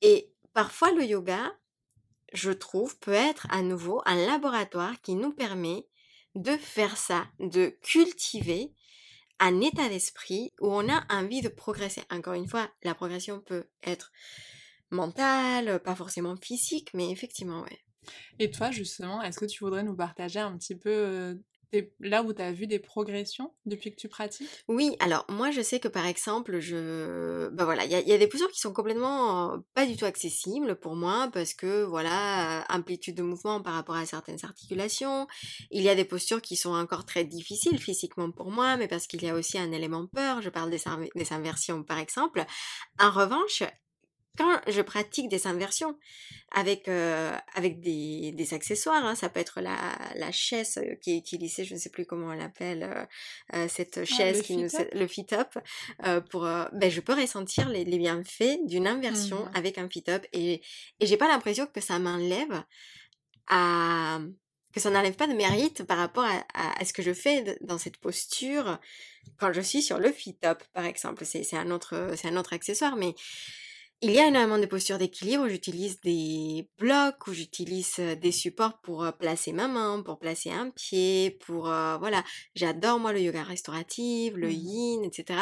Et parfois, le yoga, je trouve, peut être à nouveau un laboratoire qui nous permet de faire ça, de cultiver un état d'esprit où on a envie de progresser. Encore une fois, la progression peut être mentale, pas forcément physique, mais effectivement, ouais. Et toi, justement, est-ce que tu voudrais nous partager un petit peu là où tu as vu des progressions depuis que tu pratiques? Oui, alors moi je sais que par exemple, je bah voilà, il y, a des postures qui sont complètement pas du tout accessibles pour moi parce que voilà, amplitude de mouvement par rapport à certaines articulations. Il y a des postures qui sont encore très difficiles physiquement pour moi, mais parce qu'il y a aussi un élément peur. Je parle des, des inversions par exemple. En revanche, quand je pratique des inversions avec, euh, avec des, des accessoires, hein, ça peut être la, la chaise euh, qui est utilisée, je ne sais plus comment on l'appelle, euh, cette ah, chaise qui nous, le fit-up, pour, ben, je peux ressentir les, les bienfaits d'une inversion mmh avec un fit-up et, et j'ai pas l'impression que ça m'enlève à, que ça n'enlève pas de mérite par rapport à, à, à, ce que je fais dans cette posture quand je suis sur le fit-up, par exemple. C'est un autre, c'est un autre accessoire, mais il y a énormément de postures d'équilibre. J'utilise des blocs ou j'utilise des supports pour placer ma main, pour placer un pied, pour voilà. J'adore moi le yoga restauratif, le mmh. yin, etc.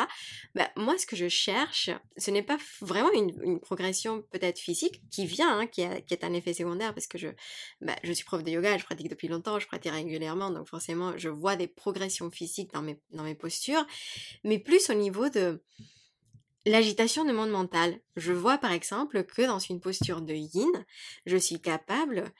Bah, moi, ce que je cherche, ce n'est pas vraiment une, progression peut-être physique qui vient, hein, qui, est un effet secondaire parce que je, bah, je suis prof de yoga, je pratique depuis longtemps, je pratique régulièrement, donc forcément, je vois des progressions physiques dans mes, dans mes postures, mais plus au niveau de L'agitation de monde mental. Je vois par exemple que dans une posture de yin, je suis capable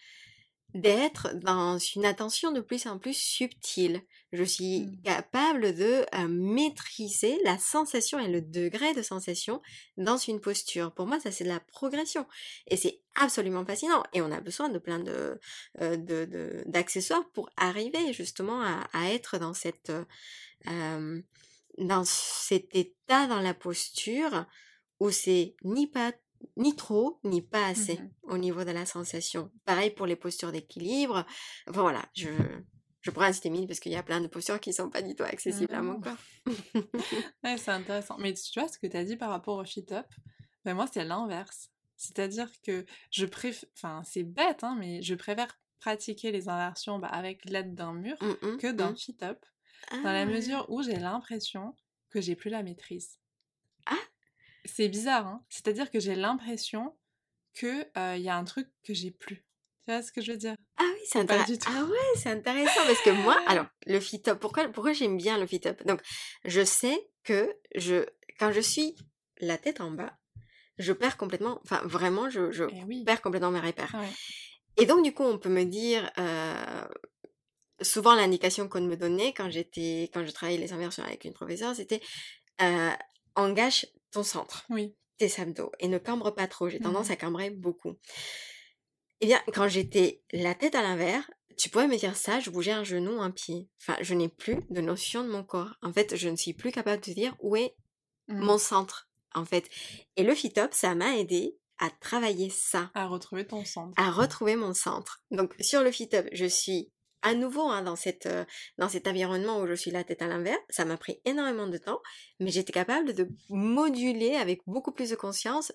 d'être dans une attention de plus en plus subtile. Je suis mmh. capable de euh, maîtriser la sensation et le degré de sensation dans une posture. Pour moi, ça c'est de la progression. Et c'est absolument fascinant. Et on a besoin de plein de, euh, d'accessoires pour arriver justement à, être dans cette... Euh, dans cet état dans la posture où c'est ni pas ni trop ni pas assez mmh au niveau de la sensation. Pareil pour les postures d'équilibre. voilà, je je prends un stémine parce qu'il y a plein de postures qui sont pas du tout accessibles à mon mmh. corps. ouais, c'est intéressant. Mais tu vois ce que tu as dit par rapport au fit-up, ben moi c'est l'inverse. C'est-à-dire que je préfère, enfin c'est bête, hein, mais je préfère pratiquer les inversions bah, avec l'aide d'un mur mmh que d'un dans la ah. mesure où j'ai l'impression que j'ai plus la maîtrise. Ah C'est bizarre, hein C'est-à-dire que j'ai l'impression qu'il euh, y a un truc que j'ai plus. Tu vois ce que je veux dire? Ah oui, c'est intéressant. Ah ouais, c'est intéressant parce que moi, alors, le fit-up, pourquoi, pourquoi j'aime bien le fit-up Donc, je sais que je, quand je suis la tête en bas, je perds complètement, enfin vraiment, je, je eh perds complètement mes repères. Et donc, du coup, on peut me dire, euh, souvent l'indication qu'on me donnait quand j'étais quand je travaillais les inversions avec une professeure, c'était euh, engage ton centre, oui. tes abdos et ne cambre pas trop. J'ai tendance mmh à cambrer beaucoup. Eh bien, quand j'étais la tête à l'envers, tu pourrais me dire ça, je bougeais un genou, un pied. Enfin, je n'ai plus de notion de mon corps. En fait, je ne suis plus capable de dire où est mmh. mon centre, en fait. Et le fit-up, ça m'a aidé à travailler ça. À retrouver ton centre. À retrouver mon centre. Donc, sur le fit-up, je suis à nouveau hein, dans, cet environnement où je suis la tête à l'envers. Ça m'a pris énormément de temps, mais j'étais capable de moduler avec beaucoup plus de conscience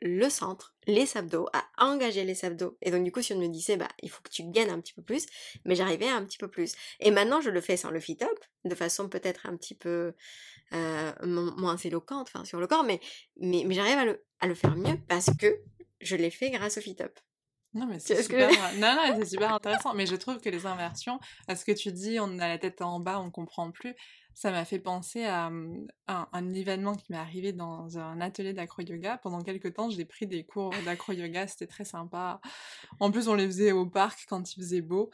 le centre, les abdos, à engager les abdos. Et donc du coup, si on me disait, bah, il faut que tu gaines un petit peu plus, mais j'arrivais un petit peu plus. Et maintenant, je le fais sans le fit-up, de façon peut-être un petit peu moins éloquente, enfin sur le corps, mais j'arrive à le, à le faire mieux parce que je l'ai fait grâce au fit-up. Non, mais c'est super... non, non, c'est super intéressant. Mais je trouve que les inversions, à ce que tu dis, on a la tête en bas, on comprend plus. Ça m'a fait penser à, un, événement qui m'est arrivé dans un atelier d'acro-yoga. Pendant quelques temps, j'ai pris des cours d'acro-yoga, c'était très sympa. En plus, on les faisait au parc quand il faisait beau.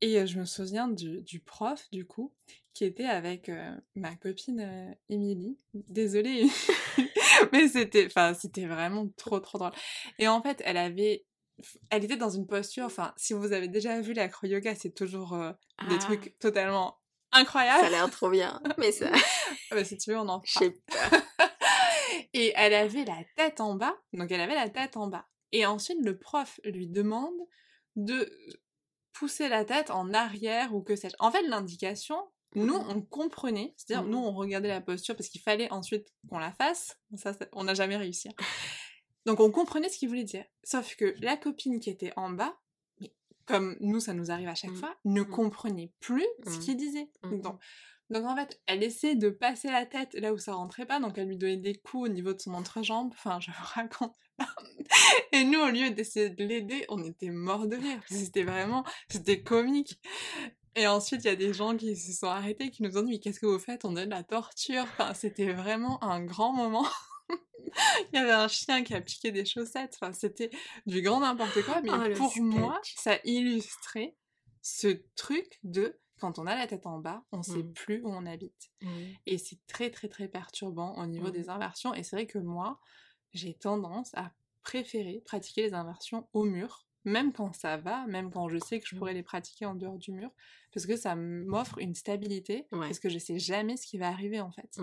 Et je me souviens du, du prof, du coup, qui était avec ma copine Émilie. Désolée, mais c'était, c'était vraiment trop, trop drôle. Et en fait, elle avait elle était dans une posture, enfin, si vous avez déjà vu l'acro-yoga, c'est toujours des ah. trucs totalement incroyables. Ça a l'air trop bien, mais ça... bah, si tu veux, on en parle. Et elle avait la tête en bas, donc elle avait la tête en bas. Et ensuite, le prof lui demande de pousser la tête en arrière ou que sais-je. En fait, l'indication, nous, mmh. on comprenait, c'est-à-dire, nous, mmh. on regardait la posture parce qu'il fallait ensuite qu'on la fasse. Ça, on n'a jamais réussi. Donc on comprenait ce qu'il voulait dire. Sauf que la copine qui était en bas, comme nous ça nous arrive à chaque mmh. fois, ne mmh. comprenait plus ce mmh. qu'il disait. Donc, donc en fait, elle essaie de passer la tête là où ça rentrait pas, donc elle lui donnait des coups au niveau de son entrejambe, enfin je vous raconte. Et nous, au lieu d'essayer de l'aider, on était morts de rire. C'était vraiment, c'était comique. Et ensuite, il y a des gens qui se sont arrêtés, qui nous ont dit, mais qu'est-ce que vous faites? On donne la torture. Enfin, c'était vraiment un grand moment. il y avait un chien qui a piqué des chaussettes. Enfin, c'était du grand n'importe quoi. Mais oh, pour moi, ça illustrait ce truc de quand on a la tête en bas, on sait mmh. plus où on habite. Mmh. Et c'est très très très perturbant au niveau des mmh. inversions. Et c'est vrai que moi, j'ai tendance à préférer pratiquer les inversions au mur, même quand ça va, même quand je sais que je pourrais les pratiquer en dehors du mur, parce que ça m'offre une stabilité, parce que je sais jamais ce qui va arriver en fait.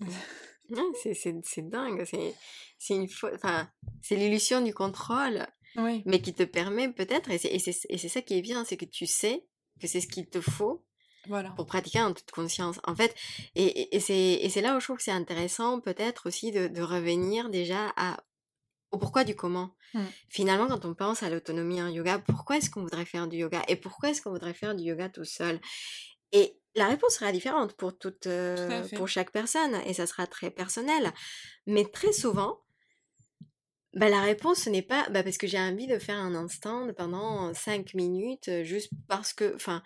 c'est dingue. C'est une enfin, c'est l'illusion du contrôle, mais qui te permet peut-être, et c'est ça qui est bien, c'est que tu sais que c'est ce qu'il te faut voilà. pour pratiquer en toute conscience. En fait, et, et c'est là où je trouve que c'est intéressant peut-être aussi de, de, revenir déjà à, au pourquoi du comment? Mmh. Finalement, quand on pense à l'autonomie en yoga, pourquoi est-ce qu'on voudrait faire du yoga et pourquoi est-ce qu'on voudrait faire du yoga tout seul? Et la réponse sera différente pour toute, euh, pour chaque personne et ça sera très personnel. Mais très souvent, bah, la réponse ce n'est pas bah, parce que j'ai envie de faire un instant pendant 5 minutes euh, juste parce que, enfin,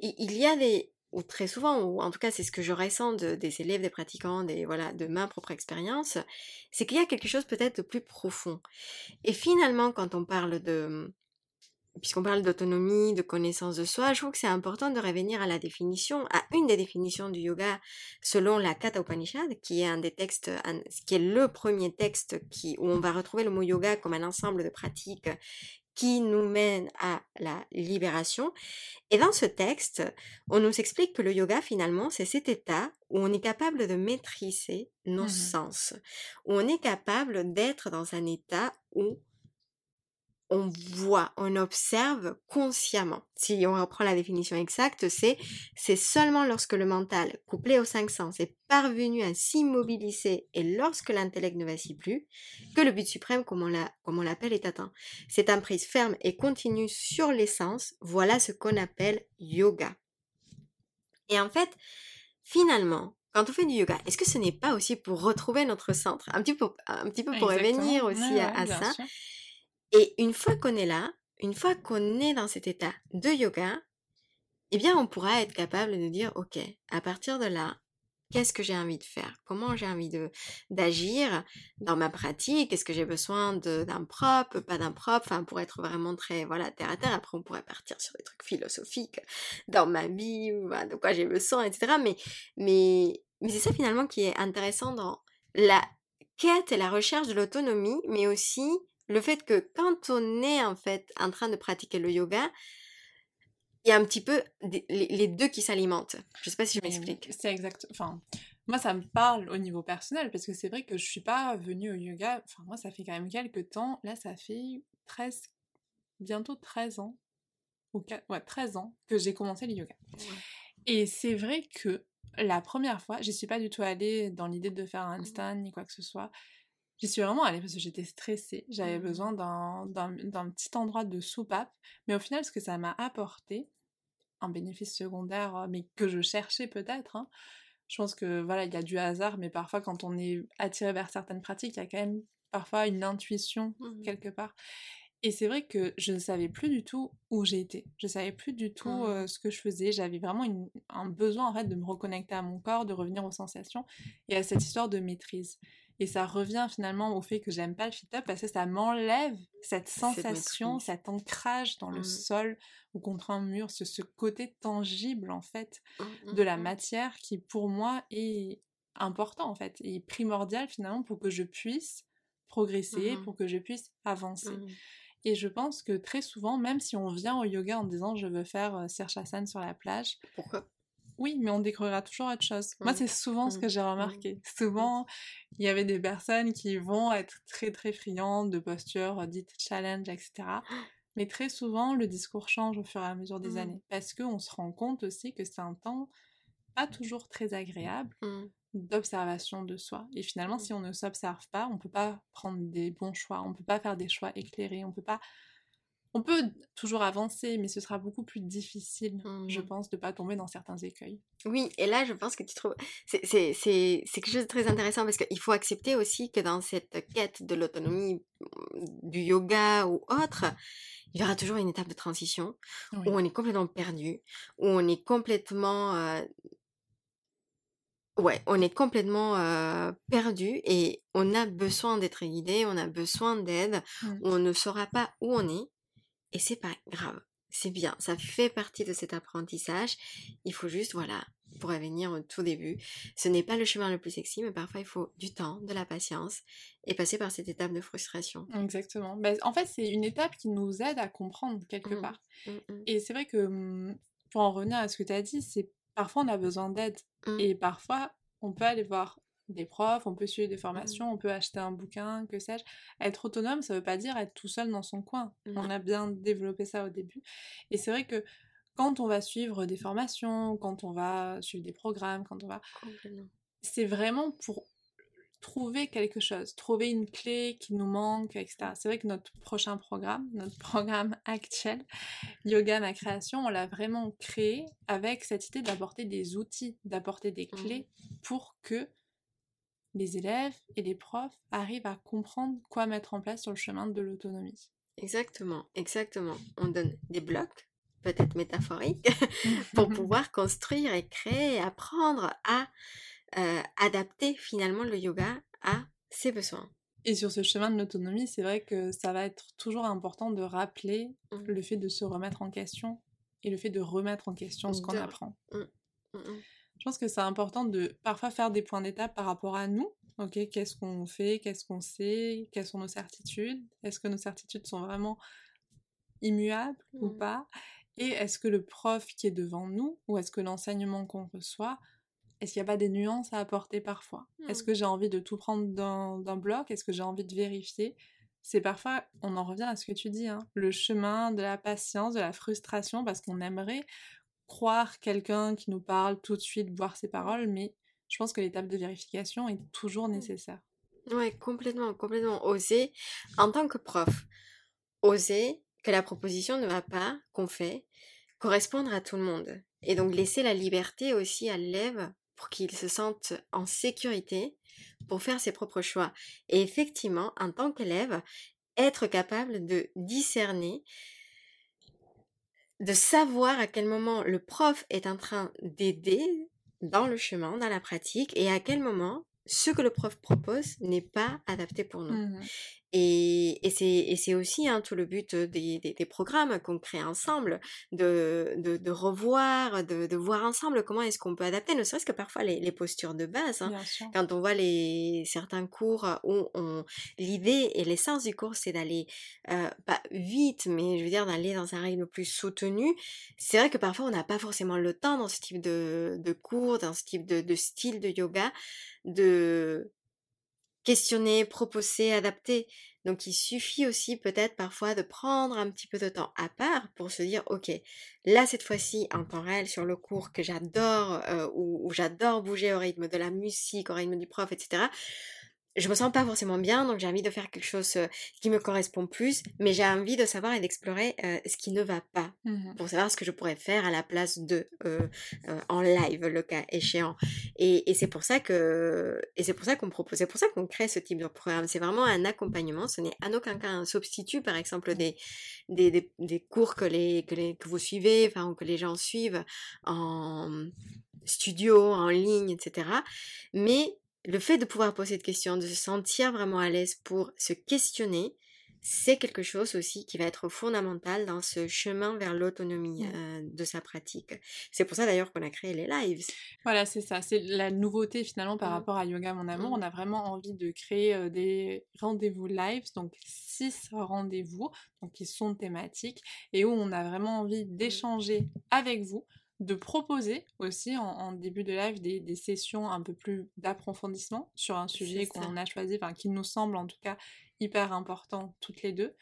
il, y a des ou très souvent, ou en tout cas c'est ce que je ressens des élèves, des pratiquants, des voilà, de ma propre expérience, c'est qu'il y a quelque chose peut-être de plus profond. Et finalement, quand on parle de puisqu'on parle d'autonomie, de connaissance de soi, je trouve que c'est important de revenir à la définition, à une des définitions du yoga selon la Katha Upanishad, qui est un des textes, qui est le premier texte qui, où on va retrouver le mot yoga comme un ensemble de pratiques qui nous mène à la libération. Et dans ce texte, on nous explique que le yoga, finalement, c'est cet état où on est capable de maîtriser nos mmh sens, où on est capable d'être dans un état où on voit, on observe consciemment. Si on reprend la définition exacte, c'est c'est seulement lorsque le mental, couplé aux cinq sens, est parvenu à s'immobiliser et lorsque l'intellect ne vacille plus, que le but suprême, comme on l'appelle, est atteint. Cette emprise ferme et continue sur l'essence, voilà ce qu'on appelle yoga. Et en fait, finalement, quand on fait du yoga, est-ce que ce n'est pas aussi pour retrouver notre centre? Un petit peu, un petit peu pour revenir aussi à, ça. Et une fois qu'on est là, une fois qu'on est dans cet état de yoga, eh bien, on pourra être capable de dire, OK, à partir de là, qu'est-ce que j'ai envie de faire? Comment j'ai envie d'agir dans ma pratique? Est-ce que j'ai besoin d'un propre, pas d'un propre Enfin, pour être vraiment très, voilà, terre à terre. Après, on pourrait partir sur des trucs philosophiques dans ma vie, de quoi j'ai besoin, etc. Mais, mais c'est ça finalement qui est intéressant dans la quête et la recherche de l'autonomie, mais aussi le fait que quand on est en fait en train de pratiquer le yoga, il y a un petit peu les deux qui s'alimentent. Je sais pas si je m'explique. C'est exact. Enfin, moi, ça me parle au niveau personnel parce que c'est vrai que je suis pas venue au yoga. Enfin, moi, ça fait quand même quelques temps. Là, ça fait 13, bientôt 13 ans. Ou 4, ouais, 13 ans que j'ai commencé le yoga. Et c'est vrai que la première fois, je suis pas du tout allée dans l'idée de faire un handstand ni quoi que ce soit. J'y suis vraiment allée parce que j'étais stressée. J'avais Mmh. besoin d'un petit endroit de soupape. Mais au final, ce que ça m'a apporté, un bénéfice secondaire, euh, mais que je cherchais peut-être, hein, je pense que voilà, il y a du hasard, mais parfois quand on est attiré vers certaines pratiques, il y a quand même parfois une intuition Mmh. quelque part. Et c'est vrai que je ne savais plus du tout où j'étais. Je savais plus du tout Mmh. euh, ce que je faisais. J'avais vraiment une- un besoin en fait de me reconnecter à mon corps, de revenir aux sensations et à cette histoire de maîtrise. Et ça revient finalement au fait que j'aime pas le fit-up parce que ça m'enlève cette sensation, cet ancrage dans le Mmh. sol ou contre un mur, ce, ce côté tangible en fait Mmh, de mmh, la matière qui pour moi est important en fait et primordial finalement pour que je puisse progresser, pour que je puisse avancer. Et je pense que très souvent, même si on vient au yoga en disant je veux faire euh, sur la plage, Pourquoi? Oui, mais on découvrira toujours autre chose. Moi, Mhm. c'est souvent ce Mhm. que j'ai remarqué. Souvent, il y avait des personnes qui vont être très très friandes de postures dites challenge, etc. Mais très souvent, le discours change au fur et à mesure des années. Parce qu'on se rend compte aussi que c'est un temps pas toujours très agréable Mmh. d'observation de soi. Et finalement, si on ne s'observe pas, on peut pas prendre des bons choix, on peut pas faire des choix éclairés, on peut pas... On peut toujours avancer, mais ce sera beaucoup plus difficile, je Mhm. pense, de pas tomber dans certains écueils. Oui, et là, je pense que tu trouves... C'est quelque chose de très intéressant parce qu'il faut accepter aussi que dans cette quête de l'autonomie mm, du yoga ou autre, il y aura toujours une étape de transition Oui. où on est complètement perdu, où on est complètement... euh, Ouais, on est complètement euh, perdu et on a besoin d'être guidé, on a besoin d'aide, Mm. on ne saura pas où on est et c'est pas grave, c'est bien, ça fait partie de cet apprentissage. Il faut juste, voilà, pour revenir au tout début, ce n'est pas le chemin le plus sexy, mais parfois il faut du temps, de la patience et passer par cette étape de frustration. Exactement. Ben, en fait, c'est une étape qui nous aide à comprendre quelque Mhm. part. Mm, mm, Et c'est vrai que, pour en revenir à ce que tu as dit, c'est parfois on a besoin d'aide. Et parfois, on peut aller voir des profs, on peut suivre des formations, on peut acheter un bouquin, que sais-je. Être autonome, ça veut pas dire être tout seul dans son coin. On Non. a bien développé ça au début. Et c'est vrai que quand on va suivre des formations, quand on va suivre des programmes, quand on va... C'est vraiment pour trouver quelque chose, trouver une clé qui nous manque, etc. C'est vrai que notre prochain programme, notre programme actuel, Yoga Ma Création, on l'a vraiment créé avec cette idée d'apporter des outils, d'apporter des clés pour que les élèves et les profs arrivent à comprendre quoi mettre en place sur le chemin de l'autonomie. Exactement, exactement. On donne des blocs, peut-être métaphoriques, pour pouvoir construire et créer et apprendre à euh, adapter finalement le yoga à ses besoins. Et sur ce chemin de l'autonomie, c'est vrai que ça va être toujours important de rappeler Mhm. le fait de se remettre en question et le fait de remettre en question ce qu'on apprend. Mm, mm. Je pense que c'est important de parfois faire des points d'étape par rapport à nous. Ok, qu'est-ce qu'on fait, qu'est-ce qu'on sait, quelles sont nos certitudes, est-ce que nos certitudes sont vraiment immuables ou Mhm. pas, et est-ce que le prof qui est devant nous, ou est-ce que l'enseignement qu'on reçoit, est-ce qu'il n'y a pas des nuances à apporter parfois? Est-ce Mhm. que j'ai envie de tout prendre d'un d'un bloc? Est-ce que j'ai envie de vérifier? C'est parfois, on en revient à ce que tu dis, hein, le chemin de la patience, de la frustration, parce qu'on aimerait croire quelqu'un qui nous parle tout de suite, voir ses paroles, mais je pense que l'étape de vérification est toujours nécessaire. Ouais, complètement, complètement. Oser, en tant que prof, oser que la proposition ne va pas, qu'on fait, correspondre à tout le monde. Et donc laisser la liberté aussi à l'élève pour qu'il se sente en sécurité pour faire ses propres choix. Et effectivement, en tant qu'élève, être capable de discerner, de savoir à quel moment le prof est en train d'aider dans le chemin, dans la pratique, et à quel moment ce que le prof propose n'est pas adapté pour nous. Mhm. Et, et c'est aussi hein, tout le but des, des, des programmes qu'on crée ensemble, de, de, de revoir, de, de voir ensemble comment est-ce qu'on peut adapter, ne serait-ce que parfois les, les postures de base. hein. Quand on voit les, certains cours où on, l'idée et l'essence du cours, c'est d'aller, euh, pas vite, mais je veux dire d'aller dans un rythme plus soutenu, c'est vrai que parfois on n'a pas forcément le temps dans ce type de, de cours, dans ce type de, de style de yoga, de questionner, proposer, adapter. Donc il suffit aussi peut-être parfois de prendre un petit peu de temps à part pour se dire ok là cette fois-ci en temps réel sur le cours que j'adore euh, où, où j'adore bouger au rythme de la musique, au rythme du prof, etc. je me sens pas forcément bien, donc j'ai envie de faire quelque chose qui me correspond plus, mais j'ai envie de savoir et d'explorer ce qui ne va pas, Mmh pour savoir ce que je pourrais faire à la place de en live, le cas échéant. Et, et c'est pour ça que et c'est pour ça qu'on propose, c'est pour ça qu'on crée ce type de programme. C'est vraiment un accompagnement. Ce n'est en aucun cas un substitut, par exemple des des, des, des cours que les, que les que vous suivez, enfin ou que les gens suivent en studio, en ligne, etc. Mais le fait de pouvoir poser de questions, de se sentir vraiment à l'aise pour se questionner, c'est quelque chose aussi qui va être fondamental dans ce chemin vers l'autonomie Mmh. euh, de sa pratique. C'est pour ça d'ailleurs qu'on a créé les lives. Voilà, c'est ça. C'est la nouveauté finalement par Mmh. rapport à Yoga Mon Amour. Mmh. On a vraiment envie de créer euh, des rendez-vous lives, donc six rendez-vous, donc qui sont thématiques et où on a vraiment envie d'échanger avec vous, de proposer aussi en, en début de live des, des sessions un peu plus d'approfondissement sur un sujet qu'on a choisi, enfin qui nous semble en tout cas hyper important toutes les deux.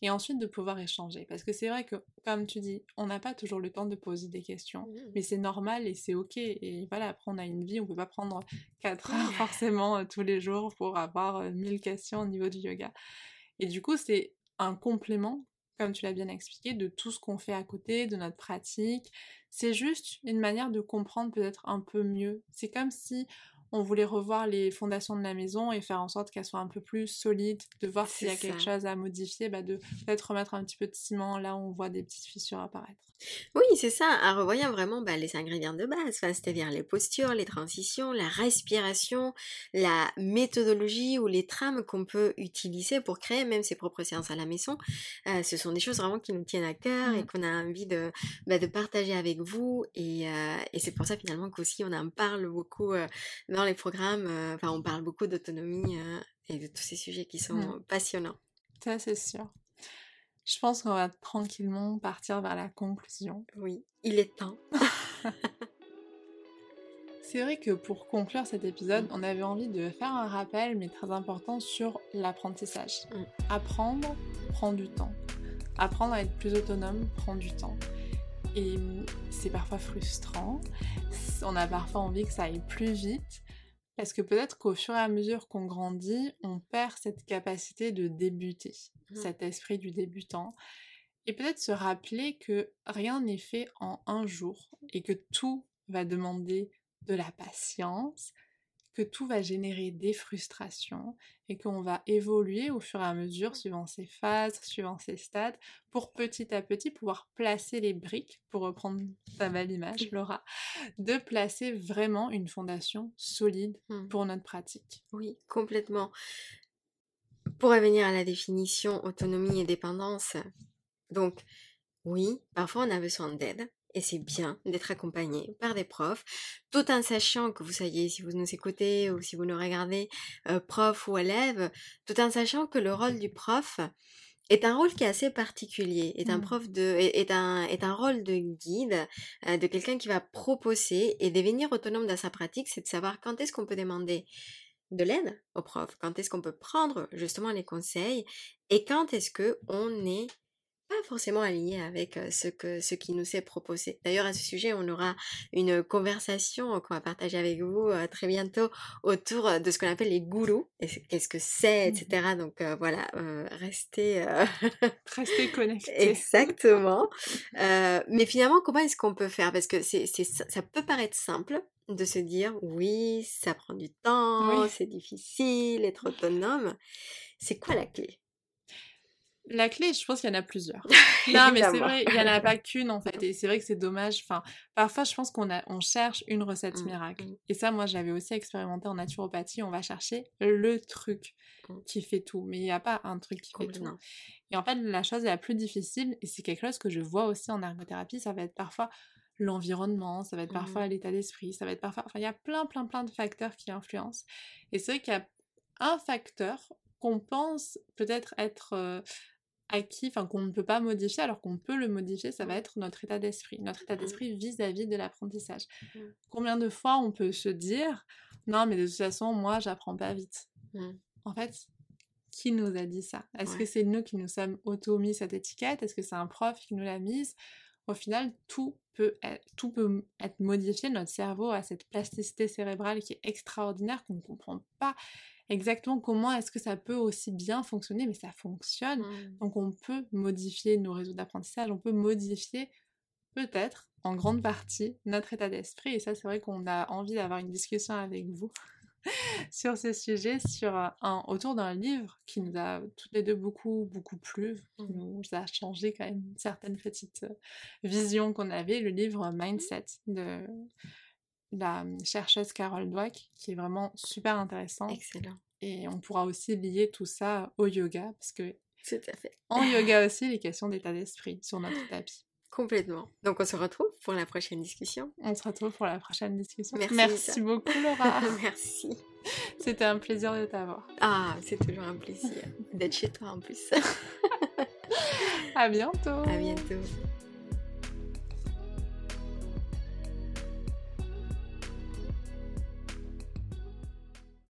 Et ensuite de pouvoir échanger. Parce que c'est vrai que, comme tu dis, on n'a pas toujours le temps de poser des questions. Mmh. Mais c'est normal et c'est ok. Et voilà, après on a une vie, on peut pas prendre 4 heures forcément euh, tous les jours pour avoir euh, 1000 questions au niveau du yoga. Et du coup, c'est un complément, comme tu l'as bien expliqué, de tout ce qu'on fait à côté, de notre pratique. C'est juste une manière de comprendre peut-être un peu mieux. C'est comme si on voulait revoir les fondations de la maison et faire en sorte qu'elles soient un peu plus solides, de voir s'il y a quelque chose à modifier, bah de peut-être remettre un petit peu de ciment là où on voit des petites fissures apparaître. Oui, c'est ça, en revoyant vraiment bah, les ingrédients de base, enfin, c'est-à-dire les postures, les transitions, la respiration, la méthodologie ou les trames qu'on peut utiliser pour créer même ses propres séances à la maison. Euh, ce sont des choses vraiment qui nous tiennent à cœur et Mm. qu'on a envie de, bah, de partager avec vous. Et, euh, et c'est pour ça finalement qu'aussi on en parle beaucoup euh, dans les programmes, euh, enfin on parle beaucoup d'autonomie euh, et de tous ces sujets qui sont Mm. passionnants. Ça, c'est sûr. Je pense qu'on va tranquillement partir vers la conclusion. Oui, il est temps. C'est vrai que pour conclure cet épisode, on avait envie de faire un rappel, mais très important, sur l'apprentissage. Mm. Apprendre prend du temps. Apprendre à être plus autonome prend du temps. Et c'est parfois frustrant. On a parfois envie que ça aille plus vite. Parce que peut-être qu'au fur et à mesure qu'on grandit, on perd cette capacité de débuter, Mm. cet esprit du débutant. Et peut-être se rappeler que rien n'est fait en un jour et que tout va demander de la patience, que tout va générer des frustrations et qu'on va évoluer au fur et à mesure suivant ses phases, suivant ses stades, pour petit à petit pouvoir placer les briques, pour reprendre ta belle image, Laura, de placer vraiment une fondation solide Mm. pour notre pratique. Oui, complètement. Pour revenir à la définition autonomie et dépendance, donc oui, parfois on a besoin d'aide et c'est bien d'être accompagné par des profs, tout en sachant que vous soyez, si vous nous écoutez ou si vous nous regardez, euh, prof ou élève, tout en sachant que le rôle du prof est un rôle qui est assez particulier, est un Mm. prof de, est, est un, est un rôle de guide, euh, de quelqu'un qui va proposer et devenir autonome dans sa pratique, c'est de savoir quand est-ce qu'on peut demander de l'aide au prof, quand est-ce qu'on peut prendre justement les conseils et quand est-ce que on n'est pas forcément aligné avec ce que ce qui nous est proposé. D'ailleurs à ce sujet, on aura une conversation qu'on va partager avec vous très bientôt autour de ce qu'on appelle les gourous, qu'est-ce que c'est, etc. Donc euh, voilà, euh, restez euh, Restez connectés. Exactement. Mais finalement, comment est-ce qu'on peut faire? Parce que c'est, ça ça peut paraître simple de se dire oui, ça prend du temps, Oui. c'est difficile, être autonome. C'est quoi la clé? La clé, je pense qu'il y en a plusieurs. Non, mais c'est vrai, il n'y en a pas qu'une en fait. Et c'est vrai que c'est dommage. Enfin, parfois, je pense qu'on a, on cherche une recette Mm, miracle. mm. Et ça, moi, j'avais aussi expérimenté en naturopathie. On va chercher le truc Mm. qui fait tout. Mais il n'y a pas un truc qui fait tout. Et en fait, la chose la plus difficile, et c'est quelque chose que je vois aussi en ergothérapie, ça va être parfois l'environnement, ça va être parfois l'état d'esprit, ça va être parfois... Enfin, il y a plein, plein, plein de facteurs qui influencent. Et c'est vrai qu'il y a un facteur qu'on pense peut-être être euh, acquis, enfin qu'on ne peut pas modifier, alors qu'on peut le modifier, ça va Mhm. être notre état d'esprit, notre état Mhm. d'esprit vis-à-vis de l'apprentissage. Mhm. Combien de fois on peut se dire, non, mais de toute façon, moi, j'apprends pas vite. En fait, qui nous a dit ça? Est-ce que c'est nous qui nous sommes auto-mis cette étiquette? Est-ce que c'est un prof qui nous l'a mise? Au final, tout peut être, tout peut être modifié. Notre cerveau a cette plasticité cérébrale qui est extraordinaire, qu'on ne comprend pas exactement comment est-ce que ça peut aussi bien fonctionner, mais ça fonctionne. Mmh. Donc on peut modifier nos réseaux d'apprentissage, on peut modifier peut-être en grande partie notre état d'esprit. Et ça, c'est vrai qu'on a envie d'avoir une discussion avec vous sur ce sujet, sur un, autour d'un livre qui nous a toutes les deux beaucoup, beaucoup plu, qui Mmh. nous a changé quand même certaines petites visions qu'on avait, le livre Mindset de la chercheuse Carol Dweck, qui est vraiment super intéressant. Excellent. Et on pourra aussi lier tout ça au yoga, parce que Tout à fait. en yoga aussi, les questions d'état d'esprit sur notre tapis. Complètement. Donc on se retrouve pour la prochaine discussion. On se retrouve pour la prochaine discussion. Merci, beaucoup Laura. Merci. C'était un plaisir de t'avoir. Ah, c'est toujours un plaisir d'être chez toi en plus. À bientôt. À bientôt.